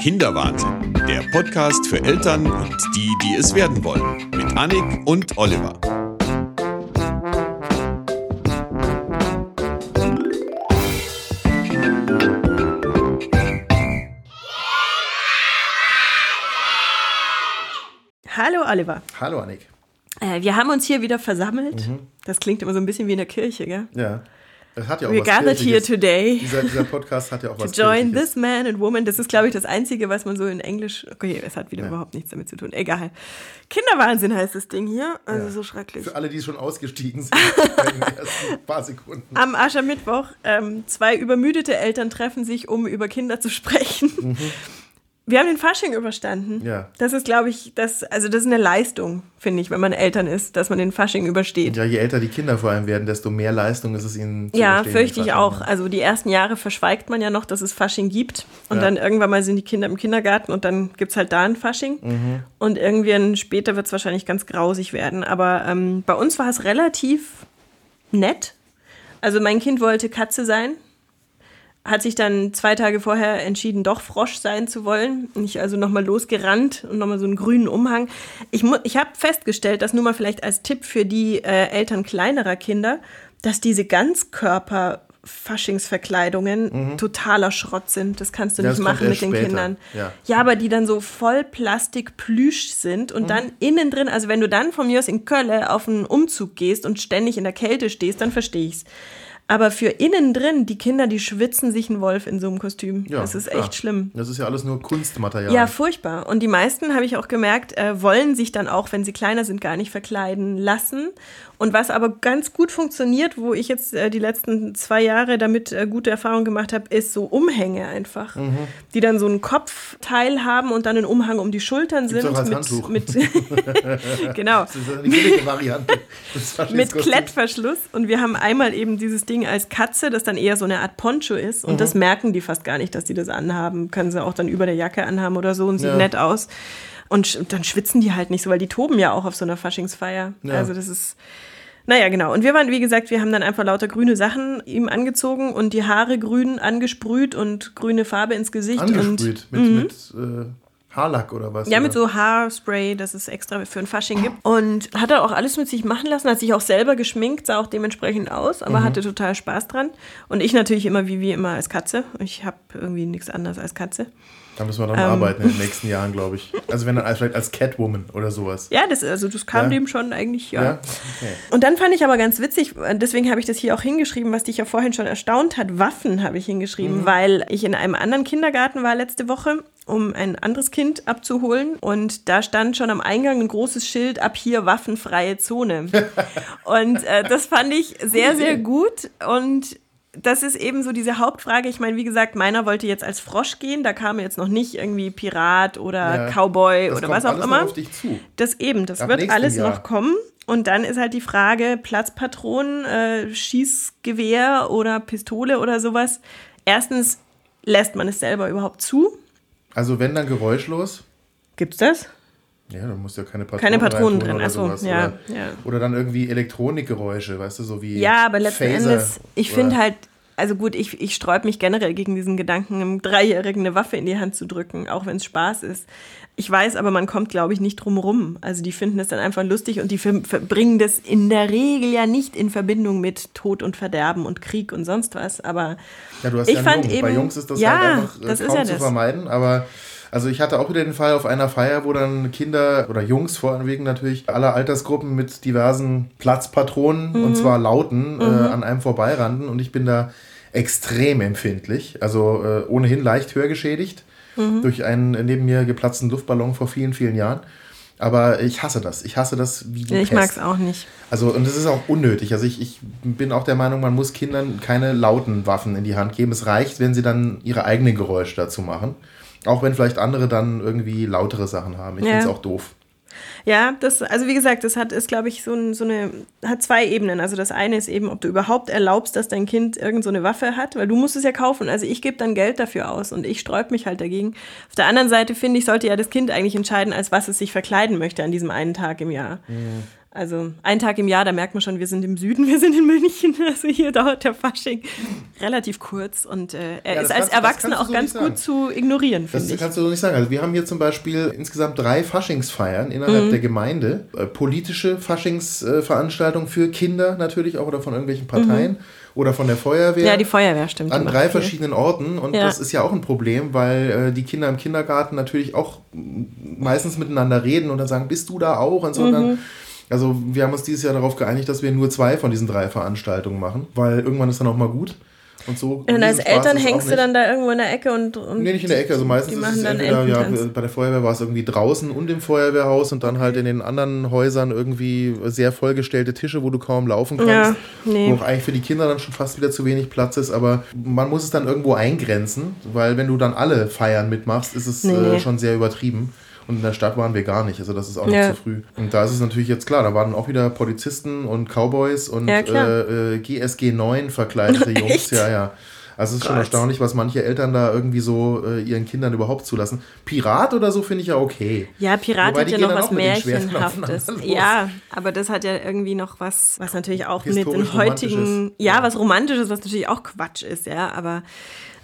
Kinderwahnsinn, der Podcast für Eltern und die, die es werden wollen, mit Annik und Oliver. Hallo Oliver. Hallo Annik. Äh, wir haben uns hier wieder versammelt. Das klingt immer so ein bisschen wie in der Kirche, gell? Ja. Es hat ja auch We're was gathered here today Dieser, dieser Podcast hat ja auch to was join Kirchliches. this man and woman. Das ist, glaube ich, das Einzige, was man so in Englisch. Okay, es hat wieder Ja. überhaupt nichts damit zu tun. Egal. Kinderwahnsinn heißt das Ding hier. Also Ja. so schrecklich. Für alle, die schon ausgestiegen sind in den ersten paar Sekunden. Am Aschermittwoch, ähm, zwei übermüdete Eltern treffen sich, um über Kinder zu sprechen. Mhm. Wir haben den Fasching überstanden. Ja. Das ist, glaube ich, das, also das ist eine Leistung, finde ich, wenn man Eltern ist, dass man den Fasching übersteht. Ja, je älter die Kinder vor allem werden, desto mehr Leistung ist es ihnen zu Ja, fürchte ich auch. Also die ersten Jahre verschweigt man ja noch, dass es Fasching gibt. Und Ja. dann irgendwann mal sind die Kinder im Kindergarten und dann gibt es halt da ein Fasching. Mhm. Und irgendwann später wird es wahrscheinlich ganz grausig werden. Aber ähm, bei uns war es relativ nett. Also mein Kind wollte Katze sein. Hat sich dann zwei Tage vorher entschieden, doch Frosch sein zu wollen. Und Ich also nochmal losgerannt und nochmal so einen grünen Umhang. Ich, ich habe festgestellt, dass nur mal vielleicht als Tipp für die äh, Eltern kleinerer Kinder, dass diese Ganzkörper-Faschingsverkleidungen totaler Schrott sind. Das kannst du Mhm. Nicht das kommt machen mit den später. Kindern. Ja. ja, aber die dann so voll Plastik-Plüsch sind und dann innen drin, also wenn du dann von mir aus in Köln auf einen Umzug gehst und ständig in der Kälte stehst, dann verstehe ich's. Aber für innen drin, die Kinder, die schwitzen sich einen Wolf in so einem Kostüm. Ja, das ist klar. echt schlimm. Das ist ja alles nur Kunstmaterial. Ja, furchtbar. Und die meisten, habe ich auch gemerkt, äh, wollen sich dann auch, wenn sie kleiner sind, gar nicht verkleiden lassen. Und was aber ganz gut funktioniert, wo ich jetzt äh, die letzten zwei Jahre damit äh, gute Erfahrungen gemacht habe, ist so Umhänge einfach. Mhm. Die dann so einen Kopfteil haben und dann einen Umhang um die Schultern Gibt's sind. auch als mit, Handtuch. mit genau. Das ist billige Variante. Mit. Klettverschluss. Und wir haben einmal eben dieses Ding als Katze, das dann eher so eine Art Poncho ist. Und das merken die fast gar nicht, dass die das anhaben. Können sie auch dann über der Jacke anhaben oder so und sieht Ja. nett aus. Und dann schwitzen die halt nicht so, weil die toben ja auch auf so einer Faschingsfeier. Ja. Also das ist. Naja, genau. Und wir waren, wie gesagt, wir haben dann einfach lauter grüne Sachen ihm angezogen und die Haare grün angesprüht und grüne Farbe ins Gesicht. Angesprüht Und, Mhm. mit, mit äh, Haarlack oder was? ja, mit oder? so Haarspray, das es extra für ein Fasching gibt. Und hat er auch alles mit sich machen lassen, hat sich auch selber geschminkt, sah auch dementsprechend aus, aber hatte total Spaß dran. Und ich natürlich immer wie, wie immer als Katze. Ich habe irgendwie nichts anderes als Katze. Da müssen wir dann Ähm. arbeiten in den nächsten Jahren, glaube ich. Also wenn dann als- vielleicht als Catwoman oder sowas. Ja, das, also das kam Ja. dem schon eigentlich, ja. Ja? Okay. Und dann fand ich aber ganz witzig, deswegen habe ich das hier auch hingeschrieben, was dich ja vorhin schon erstaunt hat. Waffen habe ich hingeschrieben, weil ich in einem anderen Kindergarten war letzte Woche, um ein anderes Kind abzuholen. Und da stand schon am Eingang ein großes Schild, ab hier waffenfreie Zone. und äh, das fand ich sehr, sehr gut. Und das ist eben so diese Hauptfrage. Ich meine, wie gesagt, meiner wollte jetzt als Frosch gehen. Da kam jetzt noch nicht irgendwie Pirat oder Ja. Cowboy Das oder kommt was auch alles immer. noch auf dich zu. Das eben, das Ab wird alles Jahr. noch kommen. Und dann ist halt die Frage, Platzpatronen, äh, Schießgewehr oder Pistole oder sowas. Erstens, lässt man es selber überhaupt zu? Also wenn dann geräuschlos. Gibt's das? Ja, da musst du ja keine Patronen, Keine Patronen drin, oder ach so, sowas. ja, oder, ja. oder dann irgendwie Elektronikgeräusche, weißt du, so wie Ja, aber letzten Phaser Endes, ich finde halt, also gut, ich, ich sträub mich generell gegen diesen Gedanken, einem Dreijährigen eine Waffe in die Hand zu drücken, auch wenn es Spaß ist. Ich weiß, aber man kommt, glaube ich, nicht drum rum. Also die finden es dann einfach lustig und die verbringen das in der Regel ja nicht in Verbindung mit Tod und Verderben und Krieg und sonst was. Aber Ja, du hast ich ja fand Jungen. eben, Bei Jungs ist das ja, halt einfach äh, das ist kaum ja zu das. vermeiden. Aber also ich hatte auch wieder den Fall auf einer Feier, wo dann Kinder oder Jungs vor allem wegen natürlich aller Altersgruppen mit diversen Platzpatronen Mhm. und zwar lauten äh, an einem vorbeirannten und ich bin da extrem empfindlich. Also äh, ohnehin leicht hörgeschädigt Mhm. durch einen neben mir geplatzten Luftballon vor vielen, vielen Jahren. Aber ich hasse das. Ich hasse das wie die ich mag es auch nicht. Also, und das ist auch unnötig. Also, ich, ich bin auch der Meinung, man muss Kindern keine lauten Waffen in die Hand geben. Es reicht, wenn sie dann ihre eigenen Geräusche dazu machen. Auch wenn vielleicht andere dann irgendwie lautere Sachen haben. Ich Ja. finde es auch doof. Ja, das, also wie gesagt, das hat, ist, glaube ich, so, ein, so eine, hat zwei Ebenen. Also das eine ist eben, ob du überhaupt erlaubst, dass dein Kind irgend so eine Waffe hat, weil du musst es ja kaufen. Also ich gebe dann Geld dafür aus und ich sträub mich halt dagegen. Auf der anderen Seite finde ich, sollte ja das Kind eigentlich entscheiden, als was es sich verkleiden möchte an diesem einen Tag im Jahr. Also ein Tag im Jahr, da merkt man schon, wir sind im Süden, wir sind in München. Also hier dauert der Fasching relativ kurz und äh, er Ja, ist als kannst- Erwachsener auch so ganz gut zu ignorieren, Das finde ich. kannst du so nicht sagen. Also wir haben hier zum Beispiel insgesamt drei Faschingsfeiern innerhalb Mhm. der Gemeinde. Äh, politische Faschingsveranstaltungen für Kinder natürlich auch oder von irgendwelchen Parteien oder von der Feuerwehr. Mhm. Ja, die Feuerwehr stimmt. an drei verschiedenen Orten und Ja. das ist ja auch ein Problem, weil äh, die Kinder im Kindergarten natürlich auch meistens miteinander reden und dann sagen, bist du da auch und so. Und Mhm. dann, also wir haben uns dieses Jahr darauf geeinigt, dass wir nur zwei von diesen drei Veranstaltungen machen, weil irgendwann ist dann auch mal gut. Und so. Und als Eltern hängst du dann da irgendwo in der Ecke und. und Nee, nicht in der Ecke. Also meistens die ist machen es dann entweder, ja, bei der Feuerwehr war es irgendwie draußen und im Feuerwehrhaus und dann halt in den anderen Häusern irgendwie sehr vollgestellte Tische, wo du kaum laufen kannst. Ja, nee. Wo auch eigentlich für die Kinder dann schon fast wieder zu wenig Platz ist, aber man muss es dann irgendwo eingrenzen, weil wenn du dann alle Feiern mitmachst, ist es Nee, äh, schon sehr übertrieben. Und in der Stadt waren wir gar nicht, also das ist auch noch Ja. zu früh. Und da ist es natürlich jetzt klar, da waren auch wieder Polizisten und Cowboys und Ja, äh, äh, GSG 9 verkleidete Jungs. Echt? Ja, ja. Also es ist schon Gott. erstaunlich, was manche Eltern da irgendwie so äh, ihren Kindern überhaupt zulassen. Pirat oder so finde ich ja okay. Ja, Pirat Wobei hat ja noch was Märchenhaftes. Ja, aber das hat ja irgendwie noch was, was natürlich auch mit den Historisch heutigen, Ja. was Romantisches, was natürlich auch Quatsch ist, ja, aber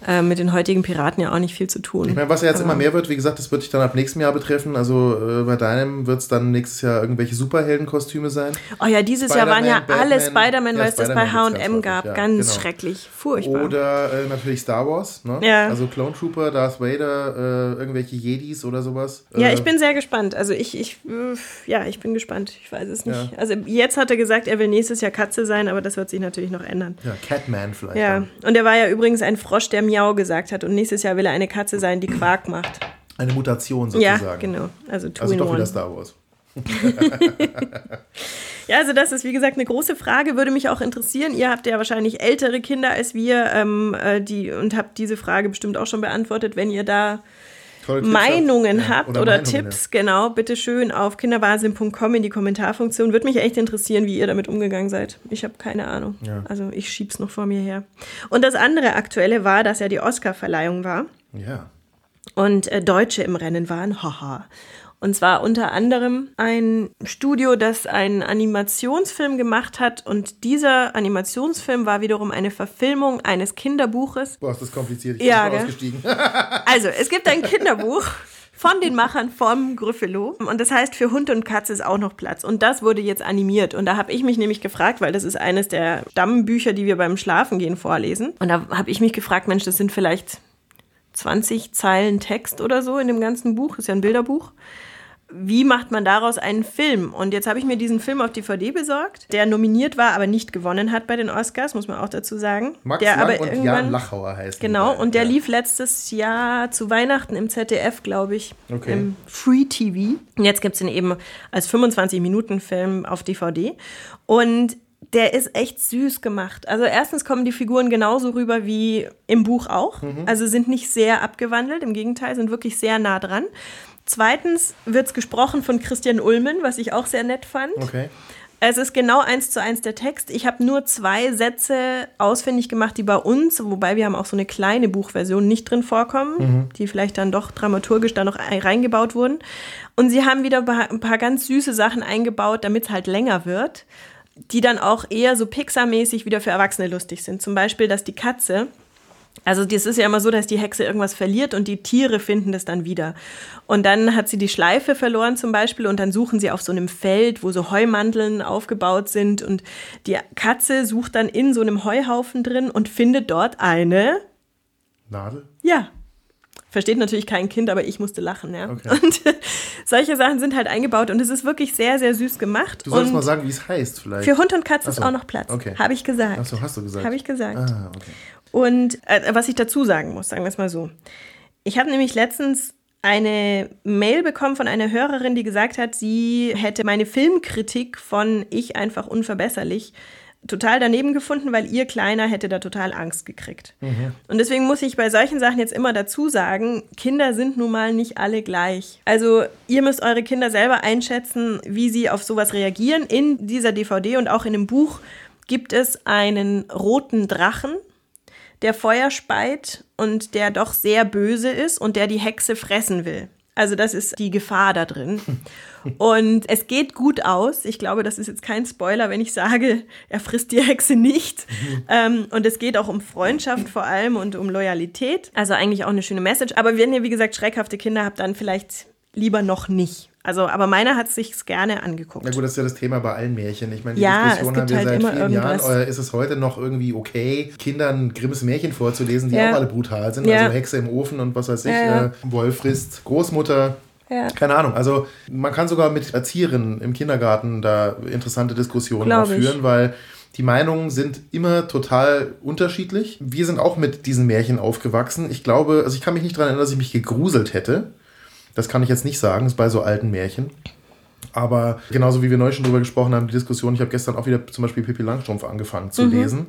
äh, mit den heutigen Piraten ja auch nicht viel zu tun. Ich meine, was ja jetzt aber, immer mehr wird, wie gesagt, das wird dich dann ab nächstem Jahr betreffen. Also äh, bei deinem wird es dann nächstes Jahr irgendwelche Superheldenkostüme sein. Oh ja, dieses Jahr waren ja Spider-Man, alle Batman. Spider-Man, Ja, weil es das bei H&M gab. ja, Ganz genau. schrecklich, furchtbar. Oder äh, natürlich Star Wars, ne? Ja. Also Clone Trooper, Darth Vader, äh, irgendwelche Jedis oder sowas. Ja, Äh, ich bin sehr gespannt. Also ich, ich, äh, ja, ich bin gespannt. Ich weiß es nicht. Ja. Also jetzt hat er gesagt, er will nächstes Jahr Katze sein, aber das wird sich natürlich noch ändern. Ja, Catman vielleicht. Ja, dann. und er war ja übrigens ein Frosch, der Miau gesagt hat. Und nächstes Jahr will er eine Katze sein, die Quark macht. Eine Mutation Ja, sozusagen. genau. Also Also doch one. wieder Star Wars. Ja, also das ist wie gesagt eine große Frage, würde mich auch interessieren. Ihr habt ja wahrscheinlich ältere Kinder als wir ähm, äh, die, und habt diese Frage bestimmt auch schon beantwortet. Wenn ihr da Meinungen Ja, habt oder, Meinungen, Tipps, genau, bitte schön auf kinderwahnsinn.com in die Kommentarfunktion. Würde mich echt interessieren, wie ihr damit umgegangen seid. Ich habe keine Ahnung. Ja. Also ich schieb's noch vor mir her. Und das andere Aktuelle war, dass ja die Oscar-Verleihung war. Ja. ja. und äh, Deutsche im Rennen waren. Haha. Und zwar unter anderem ein Studio, das einen Animationsfilm gemacht hat. Und dieser Animationsfilm war wiederum eine Verfilmung eines Kinderbuches. Boah, ist das kompliziert. Ich Ja, bin ausgestiegen. Also, es gibt ein Kinderbuch von den Machern vom Gryffalo. Und das heißt, für Hund und Katze ist auch noch Platz. Und das wurde jetzt animiert. Und da habe ich mich nämlich gefragt, weil das ist eines der Stammbücher, die wir beim Schlafengehen vorlesen. Und da habe ich mich gefragt, Mensch, das sind vielleicht 20 Zeilen Text oder so in dem ganzen Buch. Ist ja ein Bilderbuch. Wie macht man daraus einen Film? Und jetzt habe ich mir diesen Film auf DVD besorgt, der nominiert war, aber nicht gewonnen hat bei den Oscars, muss man auch dazu sagen. Max der Lang aber und Jan Lachauer heißt Genau, und der ja. lief letztes Jahr zu Weihnachten im ZDF, glaube ich, Okay. im Free TV. Und jetzt gibt es ihn eben als 25-Minuten-Film auf DVD. Und der ist echt süß gemacht. Also erstens kommen die Figuren genauso rüber wie im Buch auch. Mhm. Also sind nicht sehr abgewandelt, im Gegenteil, sind wirklich sehr nah dran. Zweitens wird es gesprochen von Christian Ulmen, was ich auch sehr nett fand. Okay. Es ist genau eins zu eins der Text. Ich habe nur zwei Sätze ausfindig gemacht, die bei uns, wobei wir haben auch so eine kleine Buchversion nicht drin vorkommen, die vielleicht dann doch dramaturgisch da noch ein- reingebaut wurden. Und sie haben wieder ein paar ganz süße Sachen eingebaut, damit es halt länger wird, die dann auch eher so Pixar-mäßig wieder für Erwachsene lustig sind. Zum Beispiel, dass die Katze also das ist ja immer so, dass die Hexe irgendwas verliert und die Tiere finden das dann wieder. Und dann hat sie die Schleife verloren zum Beispiel und dann suchen sie auf so einem Feld, wo so Heumanteln aufgebaut sind und die Katze sucht dann in so einem Heuhaufen drin und findet dort eine, Nadel? ja, versteht natürlich kein Kind, aber ich musste lachen, ja. Okay. Und solche Sachen sind halt eingebaut und es ist wirklich sehr, sehr süß gemacht. Du solltest und mal sagen, wie es heißt vielleicht. für Hund und Katze Ach ist so, auch noch Platz, okay. habe ich gesagt. Achso, hast du gesagt. Habe ich gesagt. Ah, okay. Und äh, was ich dazu sagen muss, sagen wir es mal so. Ich habe nämlich letztens eine Mail bekommen von einer Hörerin, die gesagt hat, sie hätte meine Filmkritik von Ich einfach unverbesserlich total daneben gefunden, weil ihr Kleiner hätte da total Angst gekriegt. Und deswegen muss ich bei solchen Sachen jetzt immer dazu sagen, Kinder sind nun mal nicht alle gleich. Also ihr müsst eure Kinder selber einschätzen, wie sie auf sowas reagieren. In dieser DVD und auch in dem Buch gibt es einen roten Drachen, der Feuer speit und der doch sehr böse ist und der die Hexe fressen will. Also das ist die Gefahr da drin. Und es geht gut aus. Ich glaube, das ist jetzt kein Spoiler, wenn ich sage, er frisst die Hexe nicht. ähm, und es geht auch um Freundschaft vor allem und um Loyalität. Also eigentlich auch eine schöne Message. Aber wenn ihr, wie gesagt, schreckhafte Kinder habt, dann vielleicht lieber noch nicht. Also, aber meiner hat sich gerne angeguckt. Na gut, das ist ja das Thema bei allen Märchen. Ich meine, die Ja, Diskussion haben wir halt seit vielen Jahren. irgendwas. Oder ist es heute noch irgendwie okay, Kindern Grimms Märchen vorzulesen, die Ja. auch alle brutal sind? Ja. Also Hexe im Ofen und was weiß ich. Äh, Wolf frisst Großmutter. Ja. Keine Ahnung. Also man kann sogar mit Erzieherinnen im Kindergarten da interessante Diskussionen führen, weil die Meinungen sind immer total unterschiedlich. Wir sind auch mit diesen Märchen aufgewachsen. Ich glaube, also ich kann mich nicht daran erinnern, dass ich mich gegruselt hätte. Das kann ich jetzt nicht sagen, das ist bei so alten Märchen. Aber genauso wie wir neu schon drüber gesprochen haben, die Diskussion, ich habe gestern auch wieder zum Beispiel Pippi Langstrumpf angefangen zu lesen.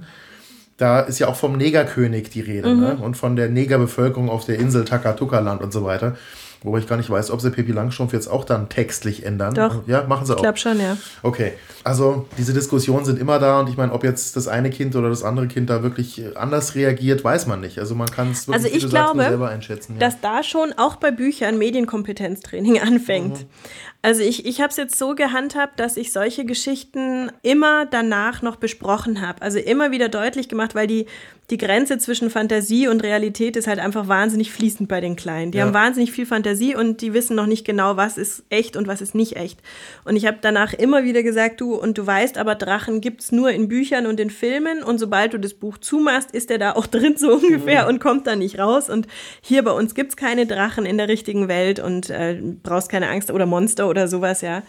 Da ist ja auch vom Negerkönig die Rede ne? und von der Negerbevölkerung auf der Insel Takatuka-Land und so weiter. Wobei ich gar nicht weiß, ob sie Pippi Langstrumpf jetzt auch dann textlich ändern. Doch. Ja, machen sie Ich auch. glaube schon, ja. Okay, also diese Diskussionen sind immer da und ich meine, ob jetzt das eine Kind oder das andere Kind da wirklich äh, anders reagiert, weiß man nicht. Also man kann es wirklich, Also wie ich sagst, glaube, selber einschätzen. Ja. dass da schon auch bei Büchern Medienkompetenztraining anfängt. Also ich, ich habe es jetzt so gehandhabt, dass ich solche Geschichten immer danach noch besprochen habe. Also immer wieder deutlich gemacht, weil die, die Grenze zwischen Fantasie und Realität ist halt einfach wahnsinnig fließend bei den Kleinen. Die Ja. haben wahnsinnig viel Fantasie und die wissen noch nicht genau, was ist echt und was ist nicht echt. Und ich habe danach immer wieder gesagt, du, und du weißt aber, Drachen gibt's nur in Büchern und in Filmen und sobald du das Buch zumachst, ist er da auch drin so ungefähr und kommt da nicht raus. Und hier bei uns gibt's keine Drachen in der richtigen Welt und äh, brauchst keine Angst oder Monster oder sowas, ja.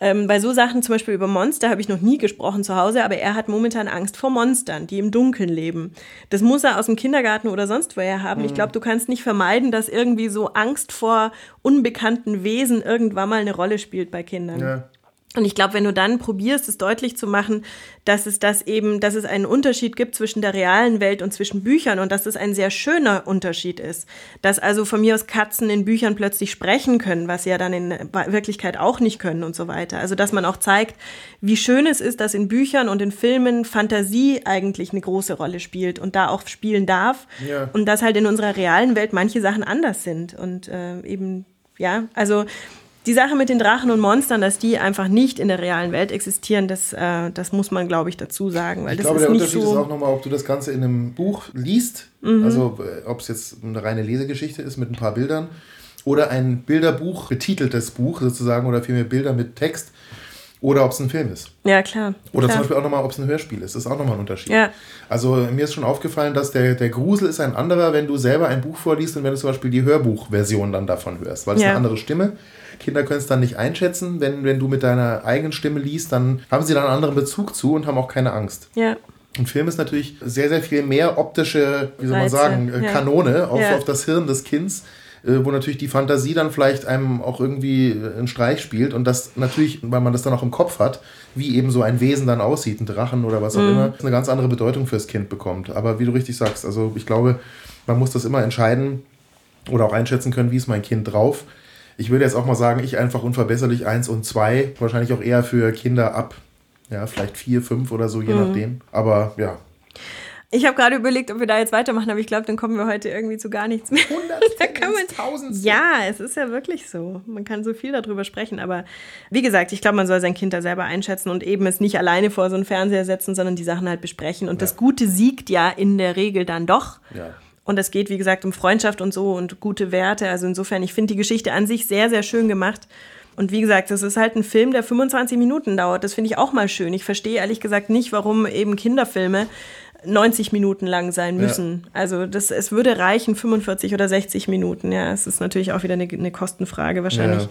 Ähm, bei so Sachen, zum Beispiel über Monster, habe ich noch nie gesprochen zu Hause, aber er hat momentan Angst vor Monstern, die im Dunkeln leben. Das muss er aus dem Kindergarten oder sonst woher haben. Ich glaube, du kannst nicht vermeiden, dass irgendwie so Angst vor unbekannten Wesen irgendwann mal eine Rolle spielt bei Kindern. ja. Und ich glaube, wenn du dann probierst, es deutlich zu machen, dass es das eben, dass es einen Unterschied gibt zwischen der realen Welt und zwischen Büchern und dass es ein sehr schöner Unterschied ist. Dass also von mir aus Katzen in Büchern plötzlich sprechen können, was sie ja dann in Wirklichkeit auch nicht können und so weiter. Also dass man auch zeigt, wie schön es ist, dass in Büchern und in Filmen Fantasie eigentlich eine große Rolle spielt und da auch spielen darf. Ja. Und dass halt in unserer realen Welt manche Sachen anders sind. Und äh, eben, ja, also die Sache mit den Drachen und Monstern, dass die einfach nicht in der realen Welt existieren, das, äh, das muss man, glaube ich, dazu sagen. Weil Ich das glaube, ist der nicht Unterschied so. ist auch nochmal, ob du das Ganze in einem Buch liest, Mhm. also äh, ob es jetzt eine reine Lesegeschichte ist mit ein paar Bildern oder ein Bilderbuch, betiteltes Buch sozusagen oder vielmehr Bilder mit Text oder ob es ein Film ist. ja, klar. Oder klar. zum Beispiel auch nochmal, ob es ein Hörspiel ist. Das ist auch nochmal ein Unterschied. Ja. Also mir ist schon aufgefallen, dass der, der Grusel ist ein anderer, wenn du selber ein Buch vorliest und wenn du zum Beispiel die Hörbuchversion dann davon hörst, weil es Ja. eine andere Stimme. Kinder können es dann nicht einschätzen. Wenn, wenn du mit deiner eigenen Stimme liest, dann haben sie da einen anderen Bezug zu und haben auch keine Angst. Ja, Ein Film ist natürlich sehr, sehr viel mehr optische, wie soll man Reize, sagen, äh, ja. Kanone auf, Ja. auf das Hirn des Kindes, äh, wo natürlich die Fantasie dann vielleicht einem auch irgendwie äh, einen Streich spielt und das natürlich, weil man das dann auch im Kopf hat, wie eben so ein Wesen dann aussieht, ein Drachen oder was auch Mhm. immer, eine ganz andere Bedeutung fürs Kind bekommt. Aber wie du richtig sagst, also ich glaube, man muss das immer entscheiden oder auch einschätzen können, wie ist mein Kind drauf. Ich würde jetzt auch mal sagen, ich einfach unverbesserlich eins und zwei, wahrscheinlich auch eher für Kinder ab, ja, vielleicht vier, fünf oder so, je Mhm. nachdem. Aber ja, ich habe gerade überlegt, ob wir da jetzt weitermachen, aber ich glaube, dann kommen wir heute irgendwie zu gar nichts mehr. Da kann man- Tausend. Ja, es ist ja wirklich so. Man kann so viel darüber sprechen, aber wie gesagt, ich glaube, man soll sein Kind da selber einschätzen und eben es nicht alleine vor so einen Fernseher setzen, sondern die Sachen halt besprechen. Und das Gute siegt ja in der Regel dann doch. Ja. Und es geht, wie gesagt, um Freundschaft und so und gute Werte. Also insofern, ich finde die Geschichte an sich sehr, sehr schön gemacht. Und wie gesagt, das ist halt ein Film, der 25 Minuten dauert. Das finde ich auch mal schön. Ich verstehe ehrlich gesagt nicht, warum eben Kinderfilme 90 Minuten lang sein müssen. Also das, es würde reichen 45 oder 60 Minuten. Ja, es ist natürlich auch wieder eine, eine Kostenfrage wahrscheinlich, Ja.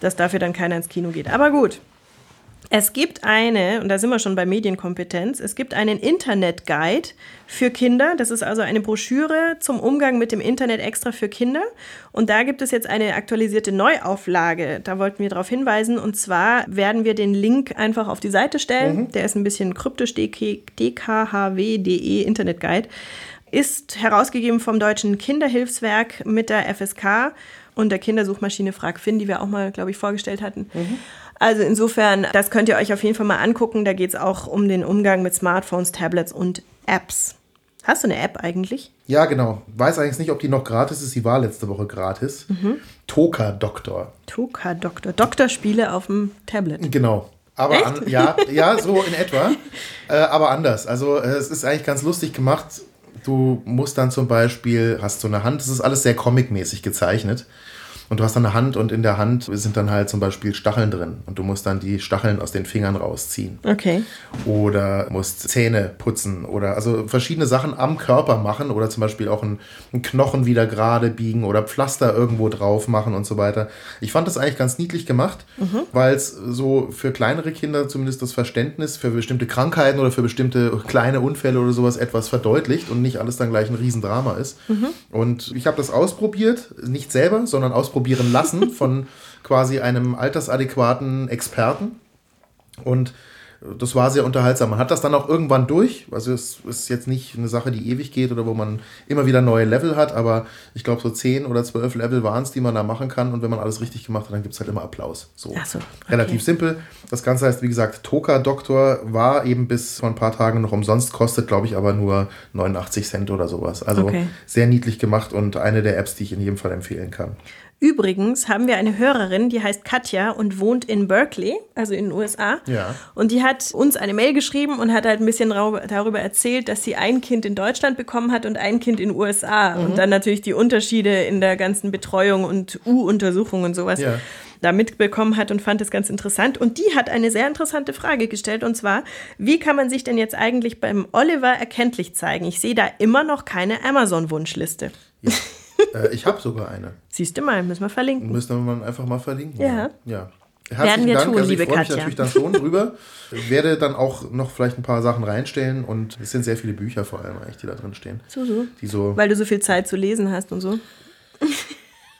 dass dafür dann keiner ins Kino geht. Aber gut. Es gibt eine, und da sind wir schon bei Medienkompetenz, es gibt einen Internet-Guide für Kinder. Das ist also eine Broschüre zum Umgang mit dem Internet extra für Kinder. Und da gibt es jetzt eine aktualisierte Neuauflage. Da wollten wir darauf hinweisen. Und zwar werden wir den Link einfach auf die Seite stellen. Der ist ein bisschen kryptisch, dkhw.de Internet Guide. Ist herausgegeben vom Deutschen Kinderhilfswerk mit der FSK und der Kindersuchmaschine FragFin, die wir auch mal, glaube ich, vorgestellt hatten. Also insofern, das könnt ihr euch auf jeden Fall mal angucken. Da geht es auch um den Umgang mit Smartphones, Tablets und Apps. Hast du eine App eigentlich? Ja, genau. Weiß eigentlich nicht, ob die noch gratis ist. Sie war letzte Woche gratis. Mhm. Toka Doktor. Toka Doktor. Doktorspiele auf dem Tablet. Genau. Aber an, ja, ja, so in etwa. Äh, aber anders. Also äh, es ist eigentlich ganz lustig gemacht. Du musst dann zum Beispiel, hast so eine Hand, es ist alles sehr comic-mäßig gezeichnet. Und du hast dann eine Hand und in der Hand sind dann halt zum Beispiel Stacheln drin. Und du musst dann die Stacheln aus den Fingern rausziehen. Okay. Oder musst Zähne putzen oder also verschiedene Sachen am Körper machen oder zum Beispiel auch einen, einen Knochen wieder gerade biegen oder Pflaster irgendwo drauf machen und so weiter. Ich fand das eigentlich ganz niedlich gemacht, weil es so für kleinere Kinder zumindest das Verständnis für bestimmte Krankheiten oder für bestimmte kleine Unfälle oder sowas etwas verdeutlicht und nicht alles dann gleich ein Riesendrama ist. Und ich habe das ausprobiert, nicht selber, sondern ausprobieren lassen von quasi einem altersadäquaten Experten. Und das war sehr unterhaltsam. Man hat das dann auch irgendwann durch. Also es ist jetzt nicht eine Sache, die ewig geht oder wo man immer wieder neue Level hat, aber ich glaube, so 10 oder 12 Level waren es, die man da machen kann. Und wenn man alles richtig gemacht hat, dann gibt es halt immer Applaus. So. So, okay. Relativ simpel. Das Ganze heißt, wie gesagt, Toka Doktor war eben bis vor ein paar Tagen noch umsonst, kostet, glaube ich, aber nur 89 Cent oder sowas. Also Okay. sehr niedlich gemacht und eine der Apps, die ich in jedem Fall empfehlen kann. Übrigens haben wir eine Hörerin, die heißt Katja und wohnt in Berkeley, also in den USA. Ja. Und die hat uns eine Mail geschrieben und hat halt ein bisschen darüber erzählt, dass sie ein Kind in Deutschland bekommen hat und ein Kind in den USA. Mhm. Und dann natürlich die Unterschiede in der ganzen Betreuung und U-Untersuchung und sowas. Ja. da mitbekommen hat und fand es ganz interessant. Und die hat eine sehr interessante Frage gestellt und zwar, wie kann man sich denn jetzt eigentlich beim Oliver erkenntlich zeigen? Ich sehe da immer noch keine Amazon-Wunschliste. Ja. äh, ich habe sogar eine. Siehst du mal, müssen wir verlinken. Müssen wir einfach mal verlinken. Ja. ja. Werden wir tun, also ich freue mich Katja. natürlich dann schon drüber. Werde dann auch noch vielleicht ein paar Sachen reinstellen und es sind sehr viele Bücher vor allem eigentlich, die da drin stehen. So, so. Die so, Weil du so viel Zeit zu lesen hast und so.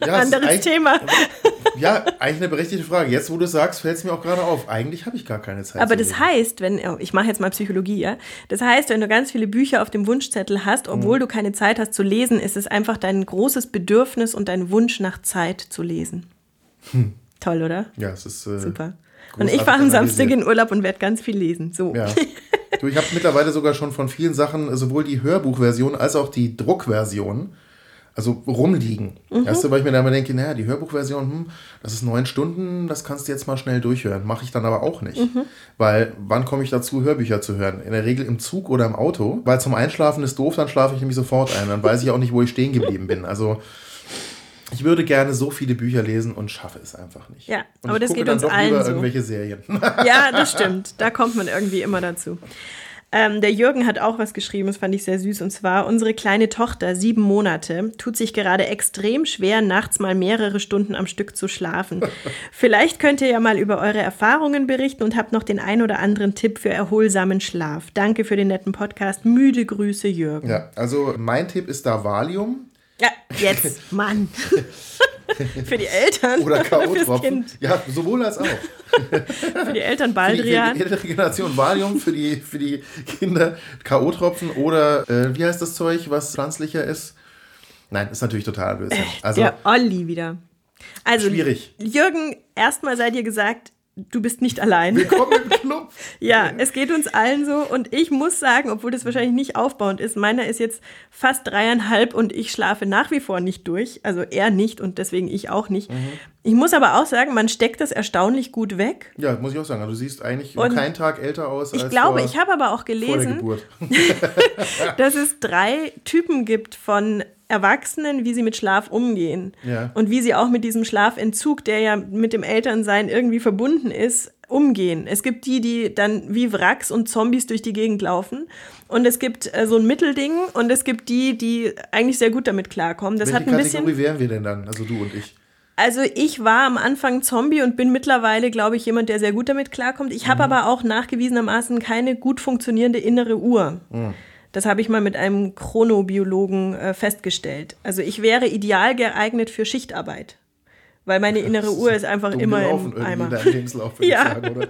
ja, Anderes Thema. Ja, eigentlich eine berechtigte Frage. Jetzt, wo du sagst, fällt es mir auch gerade auf. Eigentlich habe ich gar keine Zeit. Aber das heißt, wenn, oh, ich mache jetzt mal Psychologie, ja. Das heißt, wenn du ganz viele Bücher auf dem Wunschzettel hast, obwohl Mhm. du keine Zeit hast zu lesen, ist es einfach dein großes Bedürfnis und dein Wunsch nach Zeit zu lesen. Toll, oder? Ja, es ist. Äh, Super. Und ich fahre am Samstag in Urlaub und werde ganz viel lesen. So. Ja. Du, ich habe mittlerweile sogar schon von vielen Sachen, sowohl die Hörbuchversion als auch die Druckversion, also rumliegen. Mhm. Weißt du, weil ich mir dann immer denke, naja, die Hörbuchversion, hm, das ist neun Stunden, das kannst du jetzt mal schnell durchhören. Mache ich dann aber auch nicht. Mhm. Weil wann komme ich dazu, Hörbücher zu hören? In der Regel im Zug oder im Auto. Weil zum Einschlafen ist doof, dann schlafe ich nämlich sofort ein. Dann weiß ich auch nicht, wo ich stehen geblieben bin. Also ich würde gerne so viele Bücher lesen und schaffe es einfach nicht. Ja, und aber das geht uns allen so. irgendwelche Serien. Ja, das stimmt. Da kommt man irgendwie immer dazu. Ähm, der Jürgen hat auch was geschrieben, das fand ich sehr süß. Und zwar, unsere kleine Tochter, sieben Monate, tut sich gerade extrem schwer, nachts mal mehrere Stunden am Stück zu schlafen. Vielleicht könnt ihr ja mal über eure Erfahrungen berichten und habt noch den ein oder anderen Tipp für erholsamen Schlaf. Danke für den netten Podcast. Müde Grüße, Jürgen. Ja, also mein Tipp ist da Valium Ja, jetzt, Mann. für die Eltern oder K.O.-Tropfen. Kind. Ja, sowohl als auch. Für die Eltern Für die, für Baldrian. die ältere Generation Valium, für die, für die Kinder K.O.-Tropfen oder äh, wie heißt das Zeug, was pflanzlicher ist? Nein, ist natürlich total böse. Also, Der Olli wieder. Also, Schwierig. Jürgen, erstmal sei dir gesagt, du bist nicht allein. willkommen im Club. Ja, es geht uns allen so. Und ich muss sagen, obwohl das wahrscheinlich nicht aufbauend ist, meiner ist jetzt fast dreieinhalb und ich schlafe nach wie vor nicht durch. Also er nicht und deswegen ich auch nicht. Mhm. Ich muss aber auch sagen, man steckt das erstaunlich gut weg. Ja, muss ich auch sagen. Also, du siehst eigentlich um Und keinen Tag älter aus als Ich glaube, vor, ich habe aber auch gelesen, dass es drei Typen gibt von Erwachsenen, wie sie mit Schlaf umgehen. Ja. Und wie sie auch mit diesem Schlafentzug, der ja mit dem Elternsein irgendwie verbunden ist, umgehen. Es gibt die, die dann wie Wracks und Zombies durch die Gegend laufen. Und es gibt äh, so ein Mittelding und es gibt die, die eigentlich sehr gut damit klarkommen. Das Welche hat ein bisschen. Kategorie wären wir denn dann? Also du und ich. Also ich war am Anfang Zombie und bin mittlerweile, glaube ich, jemand, der sehr gut damit klarkommt. Ich habe aber auch nachgewiesenermaßen keine gut funktionierende innere Uhr. Das habe ich mal mit einem Chronobiologen äh, festgestellt. Also ich wäre ideal geeignet für Schichtarbeit. weil meine innere Uhr ist einfach immer im Eimer. Lebenslauf, ja. Sagen,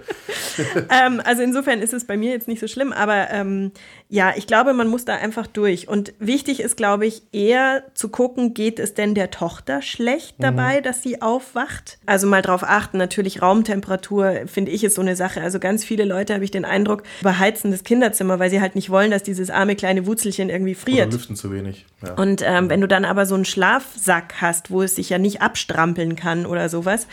ähm, also insofern ist es bei mir jetzt nicht so schlimm, aber ähm, ja, ich glaube, man muss da einfach durch. Und wichtig ist, glaube ich, eher zu gucken, geht es denn der Tochter schlecht mhm. dabei, mhm. dass sie aufwacht? Also mal drauf achten, natürlich Raumtemperatur, finde ich, ist so eine Sache. Also ganz viele Leute, habe ich den Eindruck, beheizen das Kinderzimmer, weil sie halt nicht wollen, dass dieses arme kleine Wutzelchen irgendwie friert. Oder lüften zu wenig. Ja. Und ähm, wenn du dann aber so einen Schlafsack hast, wo es sich ja nicht abstrampeln kann, kann oder sowas,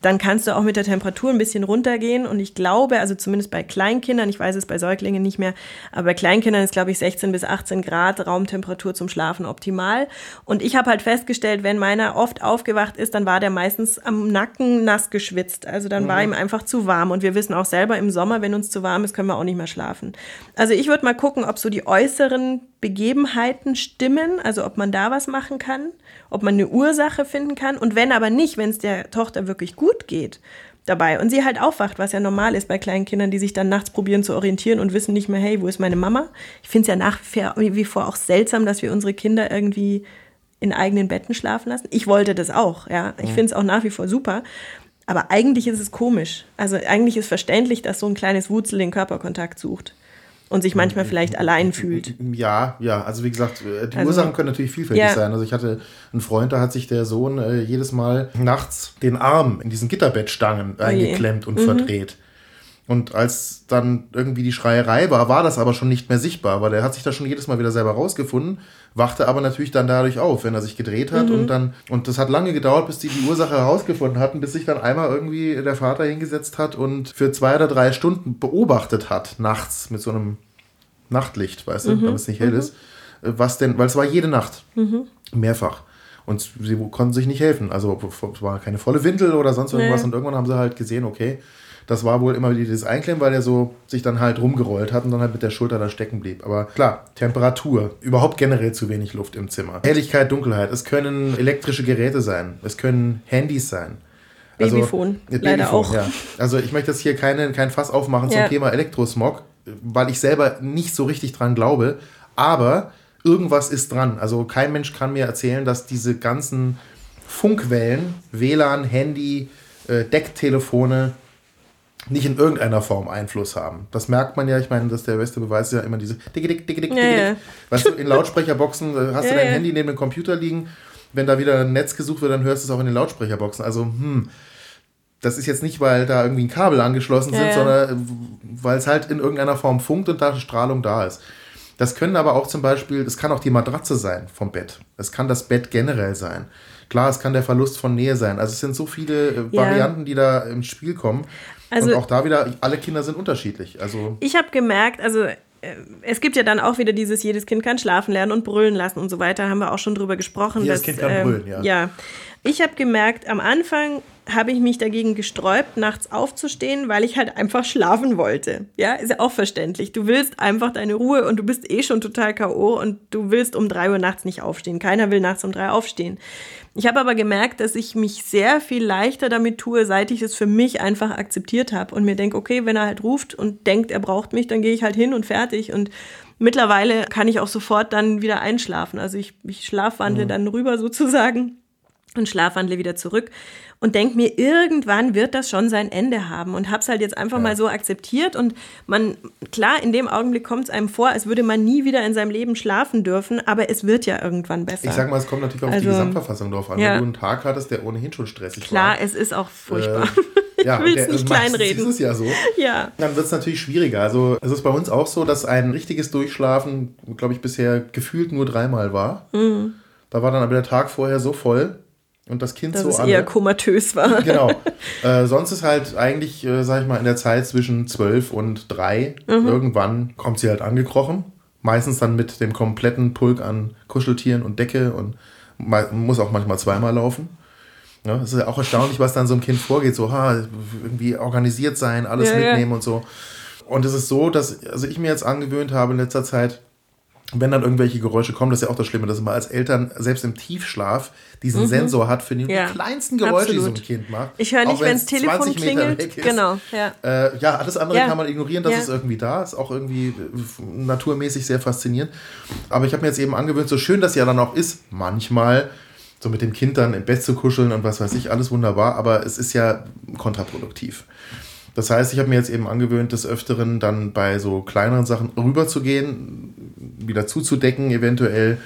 dann kannst du auch mit der Temperatur ein bisschen runtergehen. Und ich glaube, also zumindest bei Kleinkindern, ich weiß es bei Säuglingen nicht mehr, aber bei Kleinkindern ist, glaube ich, 16 bis 18 Grad Raumtemperatur zum Schlafen optimal. Und ich habe halt festgestellt, wenn meiner oft aufgewacht ist, dann war der meistens am Nacken nass geschwitzt. Also dann mhm. war ihm einfach zu warm. Und wir wissen auch selber, im Sommer, wenn uns zu warm ist, können wir auch nicht mehr schlafen. Also ich würde mal gucken, ob so die äußeren Begebenheiten stimmen, also ob man da was machen kann, ob man eine Ursache finden kann. Und wenn aber nicht, wenn es der Tochter wirklich gut geht dabei und sie halt aufwacht, was ja normal ist bei kleinen Kindern, die sich dann nachts probieren zu orientieren und wissen nicht mehr, hey, wo ist meine Mama? Ich finde es ja nach wie vor auch seltsam, dass wir unsere Kinder irgendwie in eigenen Betten schlafen lassen. Ich wollte das auch, ja. Ich finde es auch nach wie vor super. Aber eigentlich ist es komisch. Also eigentlich ist verständlich, dass so ein kleines Wutzel den Körperkontakt sucht und sich manchmal vielleicht allein fühlt. Ja, ja, also wie gesagt, äh, die also, Ursachen können natürlich vielfältig ja. sein. Also ich hatte einen Freund, da hat sich der Sohn äh, jedes Mal nachts den Arm in diesen Gitterbettstangen oh eingeklemmt und mhm. verdreht. Und als dann irgendwie die Schreierei war, war das aber schon nicht mehr sichtbar, weil er hat sich da schon jedes Mal wieder selber rausgefunden, wachte aber natürlich dann dadurch auf, wenn er sich gedreht hat mhm. und dann, und das hat lange gedauert, bis die die Ursache herausgefunden hatten, bis sich dann einmal irgendwie der Vater hingesetzt hat und für zwei oder drei Stunden beobachtet hat, nachts mit so einem Nachtlicht, weißt du, mhm. damit es nicht hell mhm. ist. Was denn, weil es war jede Nacht. Mhm. Mehrfach. Und sie konnten sich nicht helfen. Also es war keine volle Windel oder sonst irgendwas. Nee. Und irgendwann haben sie halt gesehen, okay, das war wohl immer wieder dieses Einklemmen, weil er so sich dann halt rumgerollt hat und dann halt mit der Schulter da stecken blieb. Aber klar, Temperatur, überhaupt generell zu wenig Luft im Zimmer. Helligkeit, Dunkelheit, es können elektrische Geräte sein, es können Handys sein. Also, Babyphone, Babyphone leider auch. Ja. Also ich möchte jetzt hier keine, kein Fass aufmachen ja. zum Thema Elektrosmog, weil ich selber nicht so richtig dran glaube, aber irgendwas ist dran. Also kein Mensch kann mir erzählen, dass diese ganzen Funkwellen, WLAN, Handy, äh, Decktelefone nicht in irgendeiner Form Einfluss haben. Das merkt man ja, ich meine, dass der beste Beweis ja immer diese dick, dick, dick, dick, dick, ja, Weißt du, in Lautsprecherboxen äh, hast ja, du dein ja. Handy neben dem Computer liegen, wenn da wieder ein Netz gesucht wird, dann hörst du es auch in den Lautsprecherboxen. Also, hm, das ist jetzt nicht, weil da irgendwie ein Kabel angeschlossen sind, sondern weil es halt in irgendeiner Form funkt und da Strahlung da ist. Das können aber auch zum Beispiel, das kann auch die Matratze sein vom Bett. Es kann das Bett generell sein. Klar, es kann der Verlust von Nähe sein. Also es sind so viele äh, Varianten, die da ins Spiel kommen. Also, und auch da wieder, alle Kinder sind unterschiedlich. Also ich habe gemerkt, also äh, es gibt ja dann auch wieder dieses, jedes Kind kann schlafen lernen und brüllen lassen und so weiter, haben wir auch schon drüber gesprochen. Jedes dass, Kind kann ähm, brüllen, ja. Ja. Ich habe gemerkt, am Anfang habe ich mich dagegen gesträubt, nachts aufzustehen, weil ich halt einfach schlafen wollte. Ja, ist ja auch verständlich. Du willst einfach deine Ruhe und du bist eh schon total K.O. und du willst um drei Uhr nachts nicht aufstehen. Keiner will nachts um drei aufstehen. Ich habe aber gemerkt, dass ich mich sehr viel leichter damit tue, seit ich es für mich einfach akzeptiert habe und mir denke, okay, wenn er halt ruft und denkt, er braucht mich, dann gehe ich halt hin und fertig und mittlerweile kann ich auch sofort dann wieder einschlafen. Also ich, ich schlafwandle mhm. dann rüber sozusagen und schlafwandle wieder zurück und denke mir, irgendwann wird das schon sein Ende haben und habe es halt jetzt einfach ja. mal so akzeptiert und man, klar, in dem Augenblick kommt es einem vor, als würde man nie wieder in seinem Leben schlafen dürfen, aber es wird ja irgendwann besser. Ich sag mal, es kommt natürlich auf also, die Gesamtverfassung drauf an. Ja. Wenn du einen Tag hattest, der ohnehin schon stressig klar, war. Klar, es ist auch furchtbar. Äh, ja, ich will es nicht kleinreden. Das ist ja so. Ja. Dann wird es natürlich schwieriger. Also es ist bei uns auch so, dass ein richtiges Durchschlafen, glaube ich, bisher gefühlt nur dreimal war. Mhm. Da war dann aber der Tag vorher so voll, und das Kind Dass so es an. eher komatös war. Genau. Äh, sonst ist halt eigentlich, äh, sag ich mal, in der Zeit zwischen zwölf und drei, mhm. irgendwann kommt sie halt angekrochen. Meistens dann mit dem kompletten Pulk an Kuscheltieren und Decke und muss auch manchmal zweimal laufen. Ja, es ist ja auch erstaunlich, was dann so einem Kind vorgeht. So, ha, irgendwie organisiert sein, alles ja, mitnehmen ja. und so. Und es ist so, dass also ich mir jetzt angewöhnt habe in letzter Zeit, wenn dann irgendwelche Geräusche kommen, das ist ja auch das Schlimme, dass man als Eltern selbst im Tiefschlaf diesen mhm. Sensor hat für die ja. kleinsten Geräusche, Absolut. die so ein Kind macht. Ich höre nicht, wenn das Telefon klingelt. Genau, ja. Äh, ja, alles andere ja. kann man ignorieren, das ja. ist irgendwie da, ist auch irgendwie äh, naturmäßig sehr faszinierend. Aber ich habe mir jetzt eben angewöhnt, so schön das ja dann auch ist, manchmal so mit dem Kind dann im Bett zu kuscheln und was weiß ich, alles wunderbar, aber es ist ja kontraproduktiv. Das heißt, ich habe mir jetzt eben angewöhnt, des Öfteren dann bei so kleineren Sachen rüberzugehen, wieder zuzudecken, eventuell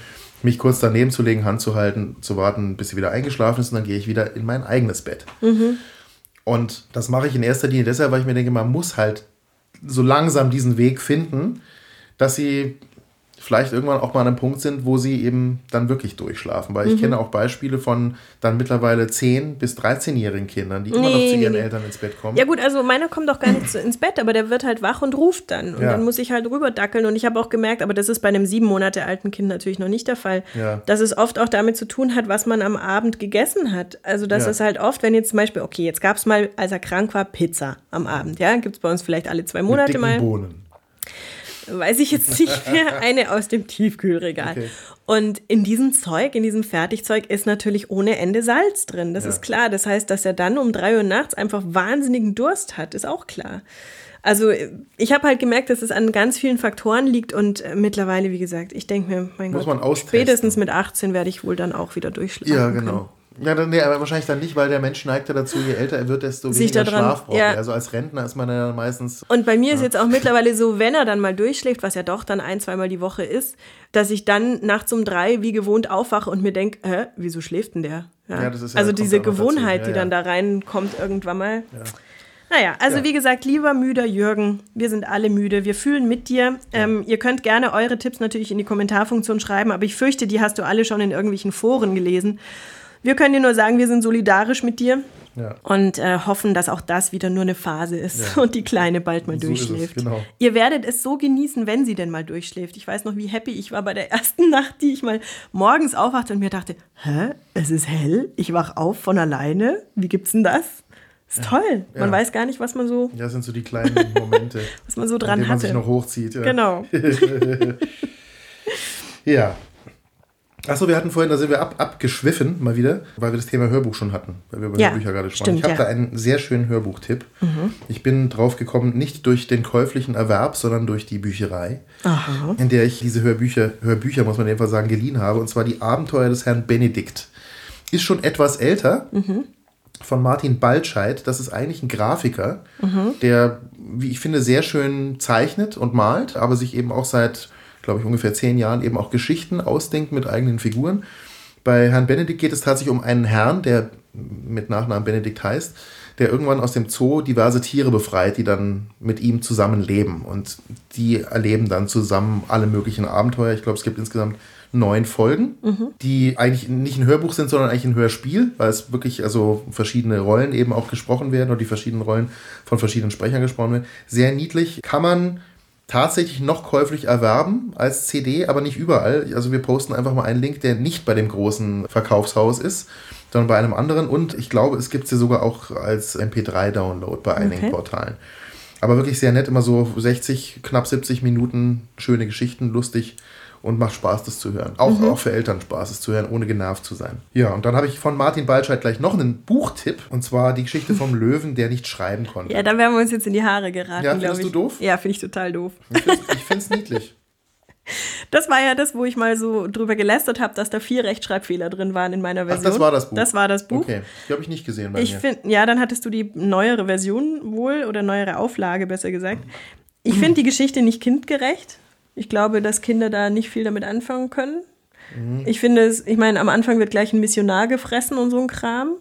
mich kurz daneben zu legen, Hand zu halten, zu warten, bis sie wieder eingeschlafen ist und dann gehe ich wieder in mein eigenes Bett. Mhm. Und das mache ich in erster Linie deshalb, weil ich mir denke, man muss halt so langsam diesen Weg finden, dass sie vielleicht irgendwann auch mal an einem Punkt sind, wo sie eben dann wirklich durchschlafen. Weil ich mhm. kenne auch Beispiele von dann mittlerweile 10- bis 13-jährigen Kindern, die immer nee, noch zu ihren nee. Eltern ins Bett kommen. Ja gut, also meiner kommt doch gar nicht ins Bett, aber der wird halt wach und ruft dann. Und ja. dann muss ich halt rüberdackeln. Und ich habe auch gemerkt, aber das ist bei einem sieben Monate alten Kind natürlich noch nicht der Fall, ja. dass es oft auch damit zu tun hat, was man am Abend gegessen hat. Also dass ja. es halt oft, wenn jetzt zum Beispiel, okay, jetzt gab es mal, als er krank war, Pizza am Abend. Ja, gibt es bei uns vielleicht alle zwei Monate mal. Bohnen weiß ich jetzt nicht mehr, eine aus dem Tiefkühlregal. Okay. Und in diesem Zeug, in diesem Fertigzeug ist natürlich ohne Ende Salz drin. Das ja. ist klar. Das heißt, dass er dann um drei Uhr nachts einfach wahnsinnigen Durst hat, ist auch klar. Also ich habe halt gemerkt, dass es an ganz vielen Faktoren liegt und äh, mittlerweile, wie gesagt, ich denke mir, mein Muss Gott, spätestens mit 18 werde ich wohl dann auch wieder durchschlafen. Ja, genau. Können. Ja, dann, nee, aber wahrscheinlich dann nicht, weil der Mensch neigt ja dazu, je älter er wird, desto Sich weniger daran, Schlaf braucht ja. Also als Rentner ist man ja meistens. Und bei mir ja. ist jetzt auch mittlerweile so, wenn er dann mal durchschläft, was ja doch dann ein, zweimal die Woche ist, dass ich dann nachts um drei wie gewohnt aufwache und mir denke, hä, wieso schläft denn der? Ja. ja das ist ja, also diese Gewohnheit, die dann da reinkommt irgendwann mal. Naja, also ja. wie gesagt, lieber müder Jürgen, wir sind alle müde, wir fühlen mit dir. Ja. Ähm, ihr könnt gerne eure Tipps natürlich in die Kommentarfunktion schreiben, aber ich fürchte, die hast du alle schon in irgendwelchen Foren gelesen. Wir können dir nur sagen, wir sind solidarisch mit dir ja. und äh, hoffen, dass auch das wieder nur eine Phase ist ja. und die Kleine bald mal so durchschläft. Genau. Ihr werdet es so genießen, wenn sie denn mal durchschläft. Ich weiß noch, wie happy ich war bei der ersten Nacht, die ich mal morgens aufwachte und mir dachte, hä, es ist hell, ich wach auf von alleine. Wie gibt's denn das? Ist ja. toll. Man weiß gar nicht, was man so. Ja, das sind so die kleinen Momente. was man so dran man hatte. sich noch hochzieht. Genau. ja. Achso, wir hatten vorhin, da sind wir ab, abgeschwiffen mal wieder, weil wir das Thema Hörbuch schon hatten, weil wir über ja, Hörbücher gerade sprachen. ich habe ja. da einen sehr schönen Hörbuchtipp. Mhm. Ich bin drauf gekommen, nicht durch den käuflichen Erwerb, sondern durch die Bücherei, Aha. in der ich diese Hörbücher, Hörbücher, muss man einfach sagen, geliehen habe. Und zwar die Abenteuer des Herrn Benedikt. Ist schon etwas älter. Mhm. Von Martin Baltscheid. Das ist eigentlich ein Grafiker, mhm. der, wie ich finde, sehr schön zeichnet und malt, aber sich eben auch seit glaube ich, ungefähr zehn Jahren eben auch Geschichten ausdenkt mit eigenen Figuren. Bei Herrn Benedikt geht es tatsächlich um einen Herrn, der mit Nachnamen Benedikt heißt, der irgendwann aus dem Zoo diverse Tiere befreit, die dann mit ihm zusammen leben. Und die erleben dann zusammen alle möglichen Abenteuer. Ich glaube, es gibt insgesamt neun Folgen, mhm. die eigentlich nicht ein Hörbuch sind, sondern eigentlich ein Hörspiel, weil es wirklich also verschiedene Rollen eben auch gesprochen werden und die verschiedenen Rollen von verschiedenen Sprechern gesprochen werden. Sehr niedlich. Kann man tatsächlich noch käuflich erwerben als CD, aber nicht überall. Also wir posten einfach mal einen Link, der nicht bei dem großen Verkaufshaus ist, sondern bei einem anderen. Und ich glaube, es gibt sie sogar auch als MP3-Download bei einigen okay. Portalen. Aber wirklich sehr nett, immer so 60, knapp 70 Minuten, schöne Geschichten, lustig und macht Spaß, das zu hören. Auch, mhm. auch für Eltern Spaß, es zu hören, ohne genervt zu sein. Ja, und dann habe ich von Martin Balscheid gleich noch einen Buchtipp, und zwar die Geschichte vom Löwen, der nicht schreiben konnte. Ja, da werden wir uns jetzt in die Haare geraten, Ja, findest du doof? Ja, finde ich total doof. Ich finde es niedlich. Das war ja das, wo ich mal so drüber gelästert habe, dass da vier Rechtschreibfehler drin waren in meiner Version. Ach, das war das Buch. Das war das Buch. Okay, die habe ich nicht gesehen bei ich mir. Find, ja, dann hattest du die neuere Version wohl oder neuere Auflage, besser gesagt. Ich finde die Geschichte nicht kindgerecht. Ich glaube, dass Kinder da nicht viel damit anfangen können. Mhm. Ich finde es, ich meine, am Anfang wird gleich ein Missionar gefressen und so ein Kram.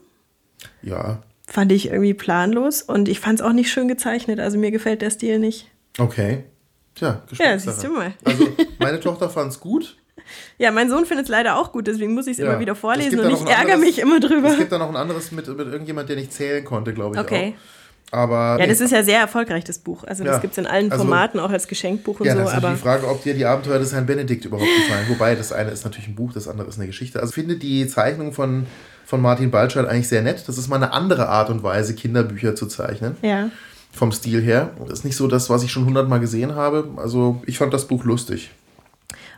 Ja. Fand ich irgendwie planlos und ich fand es auch nicht schön gezeichnet. Also mir gefällt der Stil nicht. Okay. Tja, Ja, siehst du mal. Also meine Tochter fand es gut. Ja, mein Sohn findet es leider auch gut, deswegen muss ich es ja. immer wieder vorlesen und ich ärgere mich immer drüber. Es gibt da noch ein anderes mit, mit irgendjemand, der nicht zählen konnte, glaube ich. Okay. Auch. Aber ja, das ist ja sehr erfolgreich, das Buch. Also das ja. gibt es in allen also Formaten, also, auch als Geschenkbuch und ja, so. Ja, aber die Frage, ob dir die Abenteuer des Herrn Benedikt überhaupt gefallen. Wobei, das eine ist natürlich ein Buch, das andere ist eine Geschichte. Also ich finde die Zeichnung von, von Martin Balschall eigentlich sehr nett. Das ist mal eine andere Art und Weise, Kinderbücher zu zeichnen. Ja. Vom Stil her. Das ist nicht so das, was ich schon hundertmal gesehen habe. Also ich fand das Buch lustig.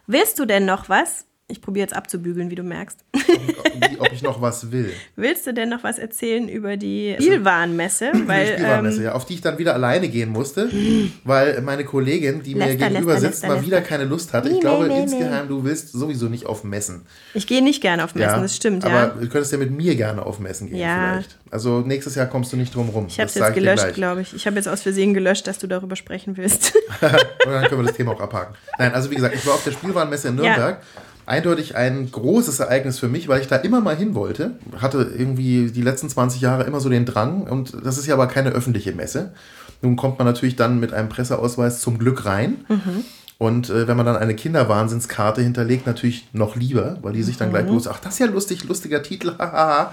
Willst du denn noch was? Ich probiere jetzt abzubügeln, wie du merkst. Wie, ob ich noch was will. Willst du denn noch was erzählen über die Spielwarenmesse? Weil, die Spielwarenmesse, ähm, ja, auf die ich dann wieder alleine gehen musste, weil meine Kollegin, die mir Läster, gegenüber Läster, sitzt, Läster, mal wieder keine Lust hatte. Nee, Ich glaube nee, nee, insgeheim, du willst sowieso nicht auf Messen. ich gehe nicht gerne auf Messen, Ja, das stimmt, aber ja. du könntest ja mit mir gerne auf Messen gehen Ja. vielleicht. Also nächstes Jahr kommst du nicht drum rum. Ich habe es jetzt gelöscht, glaube ich. Ich habe jetzt aus Versehen gelöscht, dass du darüber sprechen willst. Und dann können wir das Thema auch abhaken. Nein, also wie gesagt, ich war auf der Spielwarenmesse in Nürnberg. Eindeutig ein großes Ereignis für mich, weil ich da immer mal hin wollte. Hatte irgendwie die letzten 20 Jahre immer so den Drang. Und das ist ja aber keine öffentliche Messe. Nun kommt man natürlich dann mit einem Presseausweis zum Glück rein. Und äh, wenn man dann eine Kinderwahnsinnskarte hinterlegt, natürlich noch lieber, weil die sich dann gleich bloß, ach, das ist ja lustig, lustiger Titel, hahaha.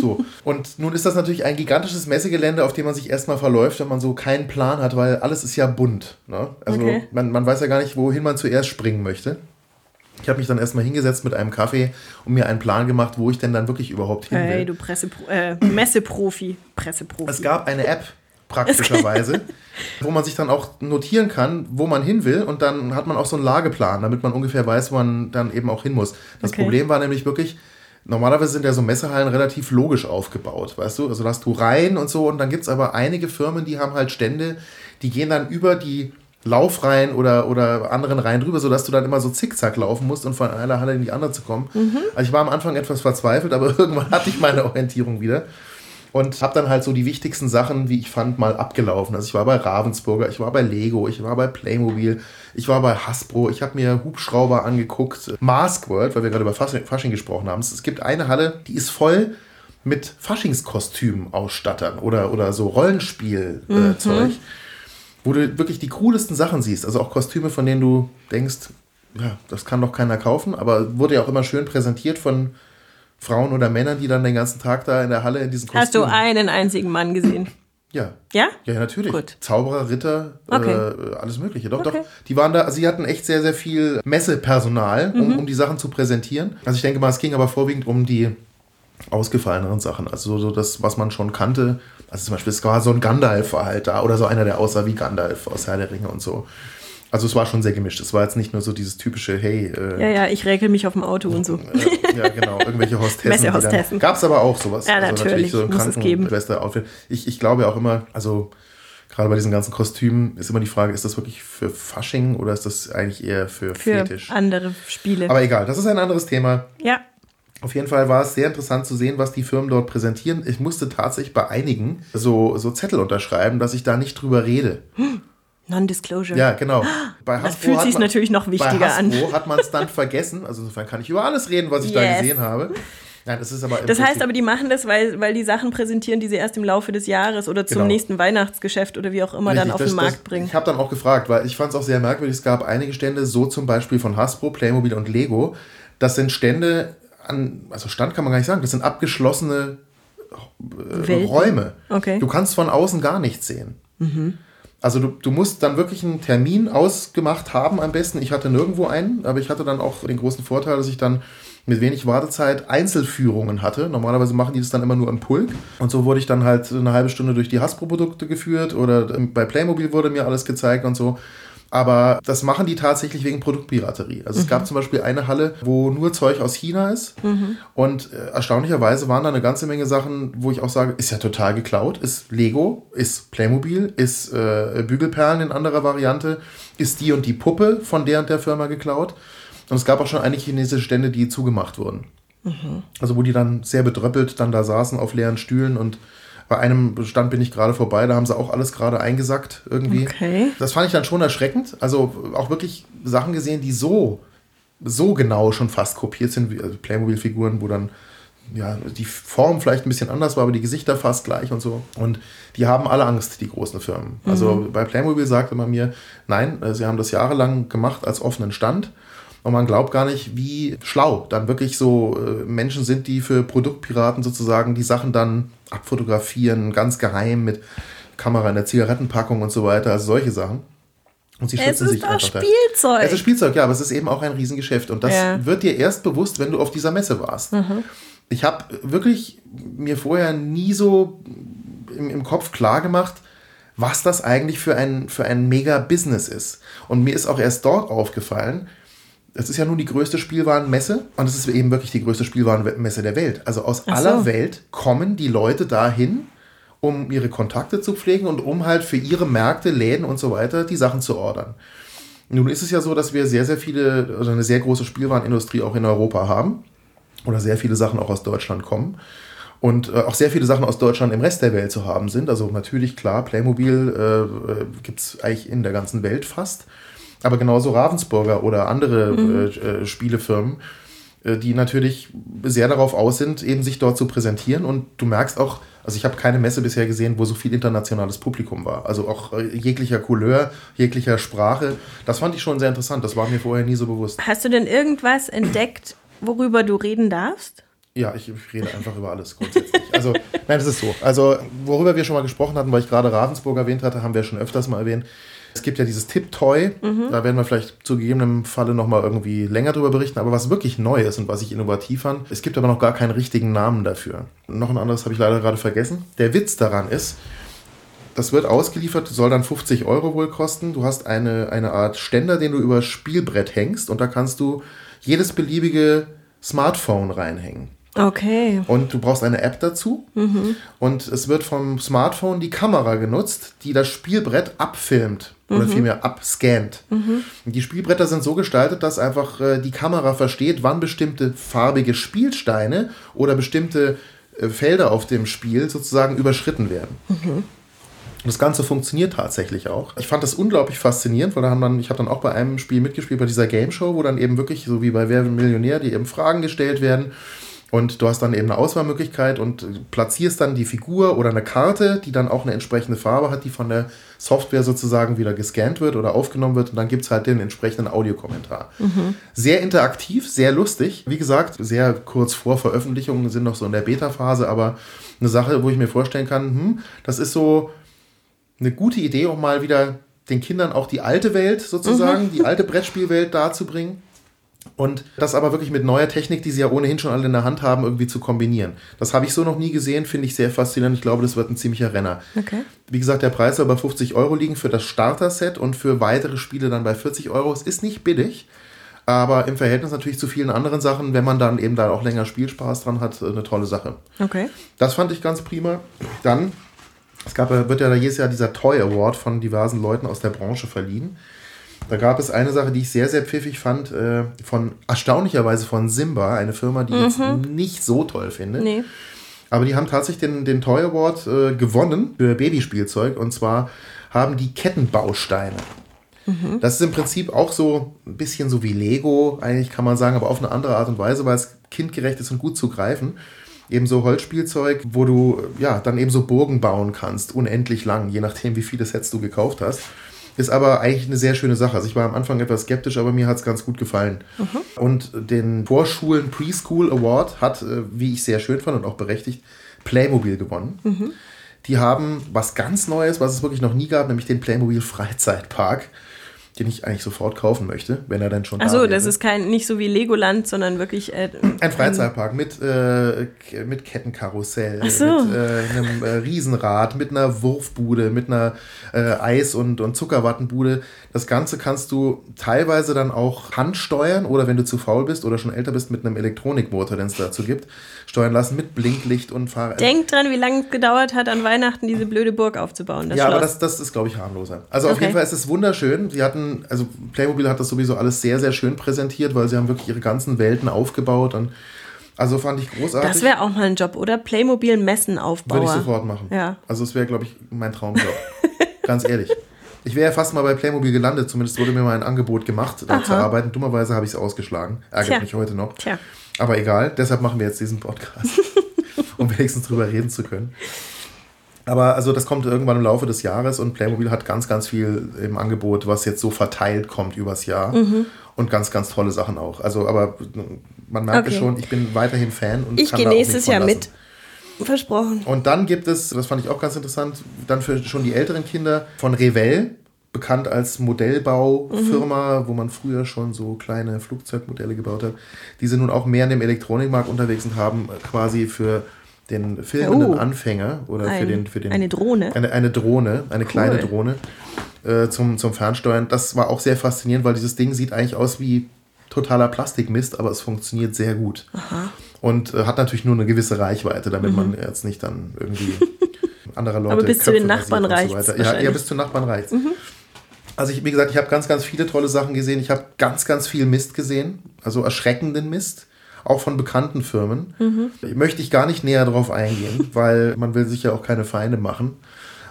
so. Und nun ist das natürlich ein gigantisches Messegelände, auf dem man sich erstmal verläuft, wenn man so keinen Plan hat, weil alles ist ja bunt. Ne? Also Okay. man, man weiß ja gar nicht, wohin man zuerst springen möchte. Ich habe mich dann erstmal hingesetzt mit einem Kaffee und mir einen Plan gemacht, wo ich denn dann wirklich überhaupt hin will. hey, du Pressepro äh, Messeprofi. Presseprofi. Es gab eine App, praktischerweise, wo man sich dann auch notieren kann, wo man hin will und dann hat man auch so einen Lageplan, damit man ungefähr weiß, wo man dann eben auch hin muss. Das Okay. Problem war nämlich wirklich, normalerweise sind ja so Messehallen relativ logisch aufgebaut, weißt du? Also da hast du Reihen und so und dann gibt es aber einige Firmen, die haben halt Stände, die gehen dann über die Laufreihen oder, oder anderen Reihen drüber, sodass du dann immer so zickzack laufen musst, um von einer Halle in die andere zu kommen. Also ich war am Anfang etwas verzweifelt, aber irgendwann hatte ich meine Orientierung wieder und habe dann halt so die wichtigsten Sachen, wie ich fand, mal abgelaufen. Also ich war bei Ravensburger, ich war bei Lego, ich war bei Playmobil, ich war bei Hasbro, ich habe mir Hubschrauber angeguckt, Mask World, weil wir gerade über Fasching, gesprochen haben. Es gibt eine Halle, die ist voll mit Faschingskostüm-Ausstattern oder, oder so Rollenspiel-Zeug, wo du wirklich die coolsten Sachen siehst. Also auch Kostüme, von denen du denkst, ja, das kann doch keiner kaufen, aber wurde ja auch immer schön präsentiert von Frauen oder Männern, die dann den ganzen Tag da in der Halle in diesen Kostümen. Hast du einen einzigen Mann gesehen? Ja. Ja? Ja, natürlich. Gut. Zauberer, Ritter, Okay. äh, alles Mögliche. Doch, Okay. doch. Die waren da, also sie hatten echt sehr, sehr viel Messepersonal, um, Mhm. um die Sachen zu präsentieren. Also ich denke mal, es ging aber vorwiegend um die ausgefalleneren Sachen. Also so das, was man schon kannte. Also zum Beispiel, es war so ein Gandalf war halt da oder so einer, der aussah wie Gandalf aus Herr der Ringe und so. Also es war schon sehr gemischt. Es war jetzt nicht nur so dieses typische, hey, äh, Ja, ja, ich räkel mich auf dem Auto und so. äh, ja, genau, irgendwelche Hostessen. Messehostessen. Gab es aber auch sowas. Ja, natürlich, so ein muss es geben. Krankenschwester-Outfit. Ich, ich glaube ja auch immer, also gerade bei diesen ganzen Kostümen ist immer die Frage, ist das wirklich für Fasching oder ist das eigentlich eher für, Für Fetisch? andere Spiele. Aber egal, das ist ein anderes Thema. ja. Auf jeden Fall war es sehr interessant zu sehen, was die Firmen dort präsentieren. Ich musste tatsächlich bei einigen so, so Zettel unterschreiben, dass ich da nicht drüber rede. Non-Disclosure. Ja, genau. Bei Das fühlt sich man- natürlich noch wichtiger bei an. Hasbro hat man es dann vergessen. Also insofern kann ich über alles reden, was ich da Yes. gesehen habe. Nein, das ist aber Das heißt aber, die machen das, weil, weil die Sachen präsentieren, die sie erst im Laufe des Jahres oder zum Genau. nächsten Weihnachtsgeschäft oder wie auch immer dann Richtig, auf das- den Markt das, bringen. Ich habe dann auch gefragt, weil ich fand es auch sehr merkwürdig. Es gab einige Stände, so zum Beispiel von Hasbro, Playmobil und Lego. Das sind Stände an, also Stand kann man gar nicht sagen, das sind abgeschlossene äh? Räume. Okay. Du kannst von außen gar nichts sehen. Also du, du musst dann wirklich einen Termin ausgemacht haben am besten. Ich hatte nirgendwo einen, aber ich hatte dann auch den großen Vorteil, dass ich dann mit wenig Wartezeit Einzelführungen hatte. Normalerweise machen die das dann immer nur im Pulk. Und so wurde ich dann halt eine halbe Stunde durch die Hasbro-Produkte geführt oder bei Playmobil wurde mir alles gezeigt und so. Aber das machen die tatsächlich wegen Produktpiraterie. Also es gab zum Beispiel eine Halle, wo nur Zeug aus China ist. Und äh, erstaunlicherweise waren da eine ganze Menge Sachen, wo ich auch sage, ist ja total geklaut. Ist Lego, ist Playmobil, ist äh, Bügelperlen in anderer Variante, ist die und die Puppe von der und der Firma geklaut. Und es gab auch schon einige chinesische Stände, die zugemacht wurden. Also wo die dann sehr bedröppelt dann da saßen auf leeren Stühlen und bei einem Stand bin ich gerade vorbei, da haben sie auch alles gerade eingesackt irgendwie. Okay. Das fand ich dann schon erschreckend. Also auch wirklich Sachen gesehen, die so, so genau schon fast kopiert sind, wie also Playmobil-Figuren, wo dann ja, die Form vielleicht ein bisschen anders war, aber die Gesichter fast gleich und so. Und die haben alle Angst, die großen Firmen. Also bei Playmobil sagte man mir, nein, äh, sie haben das jahrelang gemacht als offenen Stand. Und man glaubt gar nicht, wie schlau dann wirklich so äh, Menschen sind, die für Produktpiraten sozusagen die Sachen dann abfotografieren, ganz geheim mit Kamera in der Zigarettenpackung und so weiter, also solche Sachen. Und sie Es schützen ist sich einfach da. Spielzeug. Es ist Spielzeug, ja, aber es ist eben auch ein Riesengeschäft. Und das Ja. wird dir erst bewusst, wenn du auf dieser Messe warst. Ich habe wirklich mir vorher nie so im, im Kopf klar gemacht, was das eigentlich für ein, für ein Mega-Business ist. Und mir ist auch erst dort aufgefallen, Es ist ja nun die größte Spielwarenmesse und es ist eben wirklich die größte Spielwarenmesse der Welt. Also aus aller Welt kommen die Leute dahin, um ihre Kontakte zu pflegen und um halt für ihre Märkte, Läden und so weiter die Sachen zu ordern. Nun ist es ja so, dass wir sehr, sehr viele, also eine sehr große Spielwarenindustrie auch in Europa haben oder sehr viele Sachen auch aus Deutschland kommen und äh, auch sehr viele Sachen aus Deutschland im Rest der Welt zu haben sind. Also natürlich, klar, Playmobil äh, äh gibt es eigentlich in der ganzen Welt fast, aber genauso Ravensburger oder andere mhm. äh, äh Spielefirmen, äh, die natürlich sehr darauf aus sind, eben sich dort zu präsentieren und du merkst auch, also ich habe keine Messe bisher gesehen, wo so viel internationales Publikum war. Also auch äh, jeglicher Couleur, jeglicher Sprache. Das fand ich schon sehr interessant. Das war mir vorher nie so bewusst. Hast du denn irgendwas entdeckt, worüber du reden darfst? Ja, ich, ich rede einfach über alles grundsätzlich. Also, nein, das ist so. Also, worüber wir schon mal gesprochen hatten, weil ich gerade Ravensburg erwähnt hatte, haben wir schon öfters mal erwähnt. Es gibt ja dieses Tip-Toy, mhm. da werden wir vielleicht zu gegebenem Falle nochmal irgendwie länger drüber berichten, aber was wirklich neu ist und was ich innovativ fand, es gibt aber noch gar keinen richtigen Namen dafür. Noch ein anderes habe ich leider gerade vergessen. Der Witz daran ist, das wird ausgeliefert, soll dann 50 Euro wohl kosten. Du hast eine, eine Art Ständer, den du über Spielbrett hängst und da kannst du jedes beliebige Smartphone reinhängen. Okay. Und du brauchst eine App dazu. Mhm. Und es wird vom Smartphone die Kamera genutzt, die das Spielbrett abfilmt oder mhm. vielmehr abscannt. Mhm. Die Spielbretter sind so gestaltet, dass einfach äh, die Kamera versteht, wann bestimmte farbige Spielsteine oder bestimmte äh, Felder auf dem Spiel sozusagen überschritten werden. Mhm. Das Ganze funktioniert tatsächlich auch. Ich fand das unglaublich faszinierend, weil da haben dann, ich habe dann auch bei einem Spiel mitgespielt, bei dieser Game Show, wo dann eben wirklich, so wie bei Wer Millionär, die eben Fragen gestellt werden und du hast dann eben eine Auswahlmöglichkeit und platzierst dann die Figur oder eine Karte, die dann auch eine entsprechende Farbe hat, die von der Software sozusagen wieder gescannt wird oder aufgenommen wird. Und dann gibt es halt den entsprechenden Audiokommentar. Mhm. Sehr interaktiv, sehr lustig. Wie gesagt, sehr kurz vor Veröffentlichung, sind noch so in der Beta-Phase, aber eine Sache, wo ich mir vorstellen kann, hm, das ist so eine gute Idee, um mal wieder den Kindern auch die alte Welt sozusagen, mhm. die alte Brettspielwelt darzubringen. Und das aber wirklich mit neuer Technik, die sie ja ohnehin schon alle in der Hand haben, irgendwie zu kombinieren. Das habe ich so noch nie gesehen, finde ich sehr faszinierend. Ich glaube, das wird ein ziemlicher Renner. Okay. Wie gesagt, der Preis soll bei 50 Euro liegen für das Starter-Set und für weitere Spiele dann bei 40 Euro. Es ist nicht billig, aber im Verhältnis natürlich zu vielen anderen Sachen, wenn man dann eben da auch länger Spielspaß dran hat, eine tolle Sache. Okay. Das fand ich ganz prima. Dann, es gab, wird ja jedes Jahr dieser Toy Award von diversen Leuten aus der Branche verliehen. Da gab es eine Sache, die ich sehr, sehr pfiffig fand, äh, von erstaunlicherweise von Simba, eine Firma, die mhm. ich jetzt nicht so toll finde. Nee. Aber die haben tatsächlich den, den Toy Award äh, gewonnen für Babyspielzeug und zwar haben die Kettenbausteine. Mhm. Das ist im Prinzip auch so ein bisschen so wie Lego, eigentlich kann man sagen, aber auf eine andere Art und Weise, weil es kindgerecht ist und gut zu greifen. Eben so Holzspielzeug, wo du ja dann eben so Burgen bauen kannst, unendlich lang, je nachdem, wie viele Sets du gekauft hast. Ist aber eigentlich eine sehr schöne Sache. Also ich war am Anfang etwas skeptisch, aber mir hat es ganz gut gefallen. Mhm. Und den Vorschulen Preschool Award hat, äh, wie ich sehr schön fand und auch berechtigt, Playmobil gewonnen. Mhm. Die haben was ganz Neues, was es wirklich noch nie gab, nämlich den Playmobil Freizeitpark den ich eigentlich sofort kaufen möchte, wenn er dann schon Ach so, da das ist kein nicht so wie Legoland, sondern wirklich äh, ein Freizeitpark mit äh, mit Kettenkarussell, so. mit äh, einem äh, Riesenrad, mit einer Wurfbude, mit einer äh, Eis- und und Zuckerwattenbude. Das Ganze kannst du teilweise dann auch handsteuern oder wenn du zu faul bist oder schon älter bist mit einem Elektronikmotor, den es dazu gibt, steuern lassen mit Blinklicht und Fahrrad. Denk dran, wie lange es gedauert hat, an Weihnachten diese blöde Burg aufzubauen. ja, Schloss. aber das, das ist, glaube ich, harmloser. Also okay. auf jeden Fall ist es wunderschön. Sie hatten, also Playmobil hat das sowieso alles sehr, sehr schön präsentiert, weil sie haben wirklich ihre ganzen Welten aufgebaut und also fand ich großartig. Das wäre auch mal ein Job, oder? Playmobil Messen aufbauen. Würde ich sofort machen. Ja. Also es wäre, glaube ich, mein Traumjob. Ganz ehrlich. Ich wäre ja fast mal bei Playmobil gelandet, zumindest wurde mir mal ein Angebot gemacht, da zu arbeiten. Dummerweise habe ich es ausgeschlagen. Ärgert Tja. mich heute noch. Tja. Aber egal, deshalb machen wir jetzt diesen Podcast, um wenigstens drüber reden zu können. Aber also das kommt irgendwann im Laufe des Jahres und Playmobil hat ganz, ganz viel im Angebot, was jetzt so verteilt kommt übers Jahr. Mhm. Und ganz, ganz tolle Sachen auch. Also, aber man merkt okay. es schon, ich bin weiterhin Fan und ich gehe nächstes Jahr mit. Versprochen. Und dann gibt es, das fand ich auch ganz interessant, dann für schon die älteren Kinder von Revell, bekannt als Modellbaufirma, mhm. wo man früher schon so kleine Flugzeugmodelle gebaut hat. Die sind nun auch mehr in dem Elektronikmarkt unterwegs und haben quasi für den filmenden oh. Anfänger oder Ein, für den für den eine Drohne eine, eine Drohne eine cool. kleine Drohne äh, zum zum Fernsteuern das war auch sehr faszinierend weil dieses Ding sieht eigentlich aus wie totaler Plastikmist, aber es funktioniert sehr gut. Aha. Und äh, hat natürlich nur eine gewisse Reichweite, damit mhm. man jetzt nicht dann irgendwie anderer Leute. Aber bis Köpfe zu den Nachbarn reicht so ja, ja, bis zu Nachbarn reicht mhm. Also ich, wie gesagt, ich habe ganz, ganz viele tolle Sachen gesehen. Ich habe ganz, ganz viel Mist gesehen, also erschreckenden Mist, auch von bekannten Firmen. Mhm. Möchte ich gar nicht näher drauf eingehen, weil man will sich ja auch keine Feinde machen.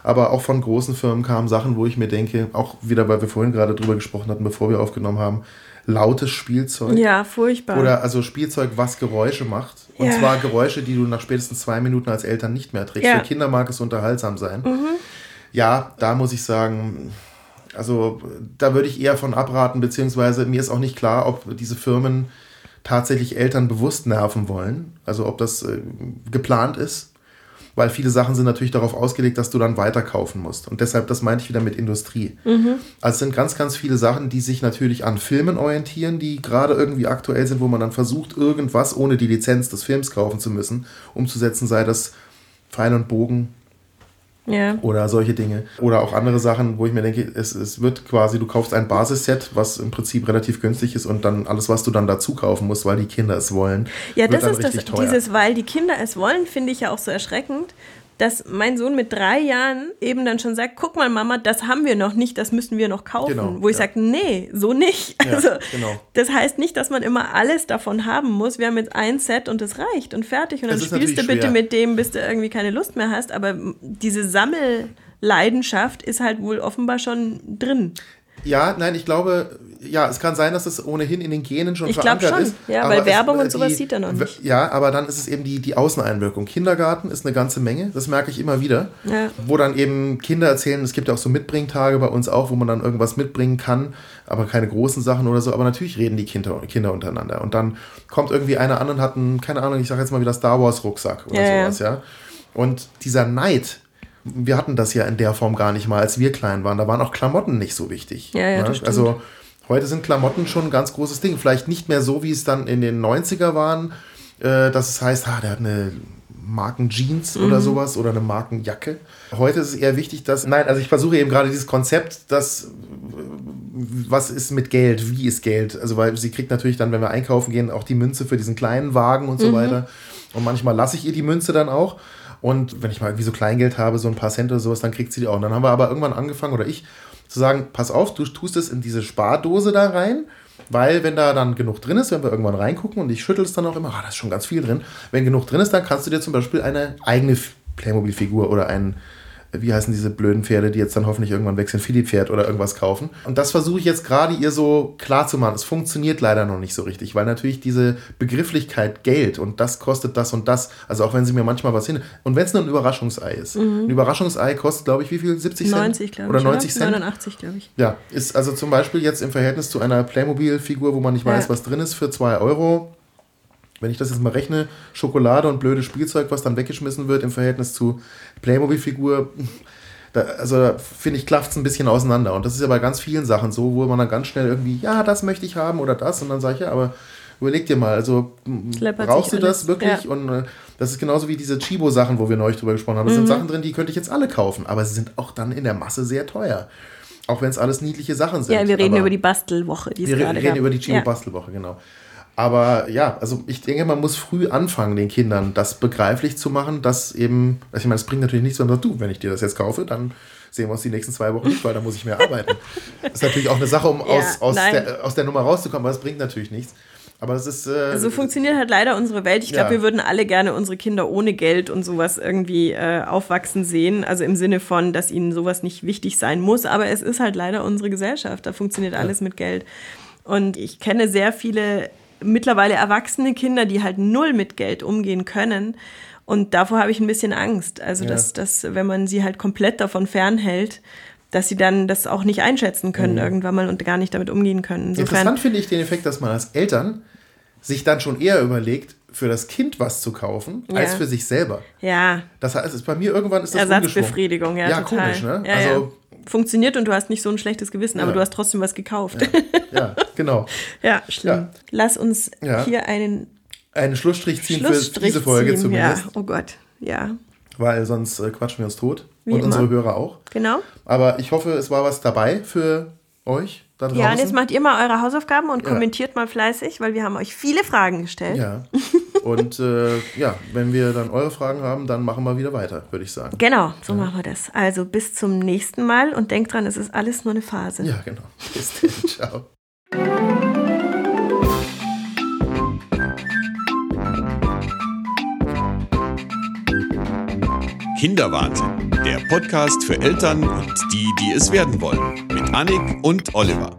Aber auch von großen Firmen kamen Sachen, wo ich mir denke, auch wieder, weil wir vorhin gerade drüber gesprochen hatten, bevor wir aufgenommen haben, lautes Spielzeug. Ja, furchtbar. Oder also Spielzeug, was Geräusche macht. Und ja. zwar Geräusche, die du nach spätestens zwei Minuten als Eltern nicht mehr trägst. Ja. Für Kinder mag es unterhaltsam sein. Mhm. Ja, da muss ich sagen, also da würde ich eher von abraten, beziehungsweise mir ist auch nicht klar, ob diese Firmen tatsächlich Eltern bewusst nerven wollen. Also ob das äh, geplant ist weil viele Sachen sind natürlich darauf ausgelegt, dass du dann weiterkaufen musst. Und deshalb, das meinte ich wieder mit Industrie. Mhm. Also es sind ganz, ganz viele Sachen, die sich natürlich an Filmen orientieren, die gerade irgendwie aktuell sind, wo man dann versucht, irgendwas ohne die Lizenz des Films kaufen zu müssen, umzusetzen, sei das Pfeil und Bogen, ja. Oder solche Dinge. Oder auch andere Sachen, wo ich mir denke, es, es wird quasi, du kaufst ein Basisset, was im Prinzip relativ günstig ist und dann alles, was du dann dazu kaufen musst, weil die Kinder es wollen. Ja, das ist das, teuer. dieses, weil die Kinder es wollen, finde ich ja auch so erschreckend, dass mein Sohn mit drei Jahren eben dann schon sagt, guck mal Mama, das haben wir noch nicht, das müssen wir noch kaufen. Genau, Wo ich ja. sage, nee, so nicht. Also ja, genau. das heißt nicht, dass man immer alles davon haben muss. Wir haben jetzt ein Set und es reicht und fertig. Und dann spielst du bitte schwer. mit dem, bis du irgendwie keine Lust mehr hast. Aber diese Sammelleidenschaft ist halt wohl offenbar schon drin. Ja, nein, ich glaube, ja, es kann sein, dass es ohnehin in den Genen schon ich verankert schon. ist. Ja, weil Werbung es, und sowas die, sieht er noch nicht. Ja, aber dann ist es eben die, die Außeneinwirkung. Kindergarten ist eine ganze Menge, das merke ich immer wieder. Ja. Wo dann eben Kinder erzählen, es gibt ja auch so Mitbringtage bei uns auch, wo man dann irgendwas mitbringen kann, aber keine großen Sachen oder so. Aber natürlich reden die Kinder, Kinder untereinander. Und dann kommt irgendwie einer an und hat einen, keine Ahnung, ich sage jetzt mal wieder Star Wars Rucksack oder ja, sowas, ja. Und dieser Neid, wir hatten das ja in der Form gar nicht mal, als wir klein waren. Da waren auch Klamotten nicht so wichtig. Ja, ja, ne? Also Heute sind Klamotten schon ein ganz großes Ding. Vielleicht nicht mehr so, wie es dann in den 90er waren, äh, dass es heißt, ah, der hat eine Markenjeans mhm. oder sowas oder eine Markenjacke. Heute ist es eher wichtig, dass. Nein, also ich versuche eben gerade dieses Konzept, dass was ist mit Geld, wie ist Geld? Also, weil sie kriegt natürlich dann, wenn wir einkaufen gehen, auch die Münze für diesen kleinen Wagen und so mhm. weiter. Und manchmal lasse ich ihr die Münze dann auch. Und wenn ich mal wie so Kleingeld habe, so ein paar Cent oder sowas, dann kriegt sie die auch. Und dann haben wir aber irgendwann angefangen, oder ich, zu sagen, pass auf, du tust es in diese Spardose da rein, weil wenn da dann genug drin ist, wenn wir irgendwann reingucken und ich schüttel es dann auch immer, ah, da ist schon ganz viel drin. Wenn genug drin ist, dann kannst du dir zum Beispiel eine eigene Playmobil-Figur oder ein wie heißen diese blöden Pferde, die jetzt dann hoffentlich irgendwann wechseln, Philipp-Pferd oder irgendwas kaufen. Und das versuche ich jetzt gerade ihr so klar zu machen. Es funktioniert leider noch nicht so richtig, weil natürlich diese Begrifflichkeit Geld und das kostet das und das, also auch wenn sie mir manchmal was hin. Und wenn es nur ein Überraschungsei ist. Mhm. Ein Überraschungsei kostet, glaube ich, wie viel? 70 Cent? 90, glaube ich. Oder 90 Cent? 89, glaube ich. Ja, ist also zum Beispiel jetzt im Verhältnis zu einer Playmobil-Figur, wo man nicht weiß, ja. was drin ist, für 2 Euro wenn ich das jetzt mal rechne, Schokolade und blödes Spielzeug, was dann weggeschmissen wird im Verhältnis zu Playmobil-Figur, da, also finde ich, klafft es ein bisschen auseinander. Und das ist ja bei ganz vielen Sachen so, wo man dann ganz schnell irgendwie, ja, das möchte ich haben oder das. Und dann sage ich, ja, aber überleg dir mal, also brauchst du das wirklich? Ja. Und äh, das ist genauso wie diese Chibo-Sachen, wo wir neulich drüber gesprochen haben. Da mhm. sind Sachen drin, die könnte ich jetzt alle kaufen, aber sie sind auch dann in der Masse sehr teuer. Auch wenn es alles niedliche Sachen sind. Ja, wir reden aber über die Bastelwoche. Die wir reden gab. über die Chibo-Bastelwoche, genau. Aber ja, also ich denke, man muss früh anfangen, den Kindern das begreiflich zu machen, dass eben, also ich meine, es bringt natürlich nichts, wenn man sagt, du, wenn ich dir das jetzt kaufe, dann sehen wir uns die nächsten zwei Wochen nicht, weil dann muss ich mehr arbeiten. Das ist natürlich auch eine Sache, um ja, aus, aus, der, aus der Nummer rauszukommen, aber das bringt natürlich nichts. Aber das ist. Äh, so funktioniert halt leider unsere Welt. Ich glaube, ja. wir würden alle gerne unsere Kinder ohne Geld und sowas irgendwie äh, aufwachsen sehen. Also im Sinne von, dass ihnen sowas nicht wichtig sein muss. Aber es ist halt leider unsere Gesellschaft. Da funktioniert alles ja. mit Geld. Und ich kenne sehr viele mittlerweile erwachsene Kinder, die halt null mit Geld umgehen können. Und davor habe ich ein bisschen Angst. Also, ja. dass, dass, wenn man sie halt komplett davon fernhält, dass sie dann das auch nicht einschätzen können mhm. irgendwann mal und gar nicht damit umgehen können. Insofern, Interessant finde ich den Effekt, dass man als Eltern sich dann schon eher überlegt, für das Kind was zu kaufen, ja. als für sich selber. Ja. Das heißt, bei mir irgendwann ist das Ersatzbefriedigung, ja, ja total. komisch, ne? Ja, also funktioniert und du hast nicht so ein schlechtes Gewissen, aber du hast trotzdem was gekauft. Ja, genau. ja, schlimm. Lass uns hier einen einen Schlussstrich ziehen Schlussstrich für diese Folge ziehen. zumindest. Ja, oh Gott, ja. Weil sonst äh, quatschen wir uns tot. Wie und immer. unsere Hörer auch. Genau. Aber ich hoffe, es war was dabei für euch. da. Ja, und jetzt macht ihr mal eure Hausaufgaben und Ja. kommentiert mal fleißig, weil wir haben euch viele Fragen gestellt. Ja. Und äh, ja, wenn wir dann eure Fragen haben, dann machen wir wieder weiter, würde ich sagen. Genau, so machen wir das. Also bis zum nächsten Mal und denkt dran, es ist alles nur eine Phase. Ja, genau. Bis dann. Ciao. Kinderwahnsinn, der Podcast für Eltern und die, die es werden wollen. Mit Annik und Oliver.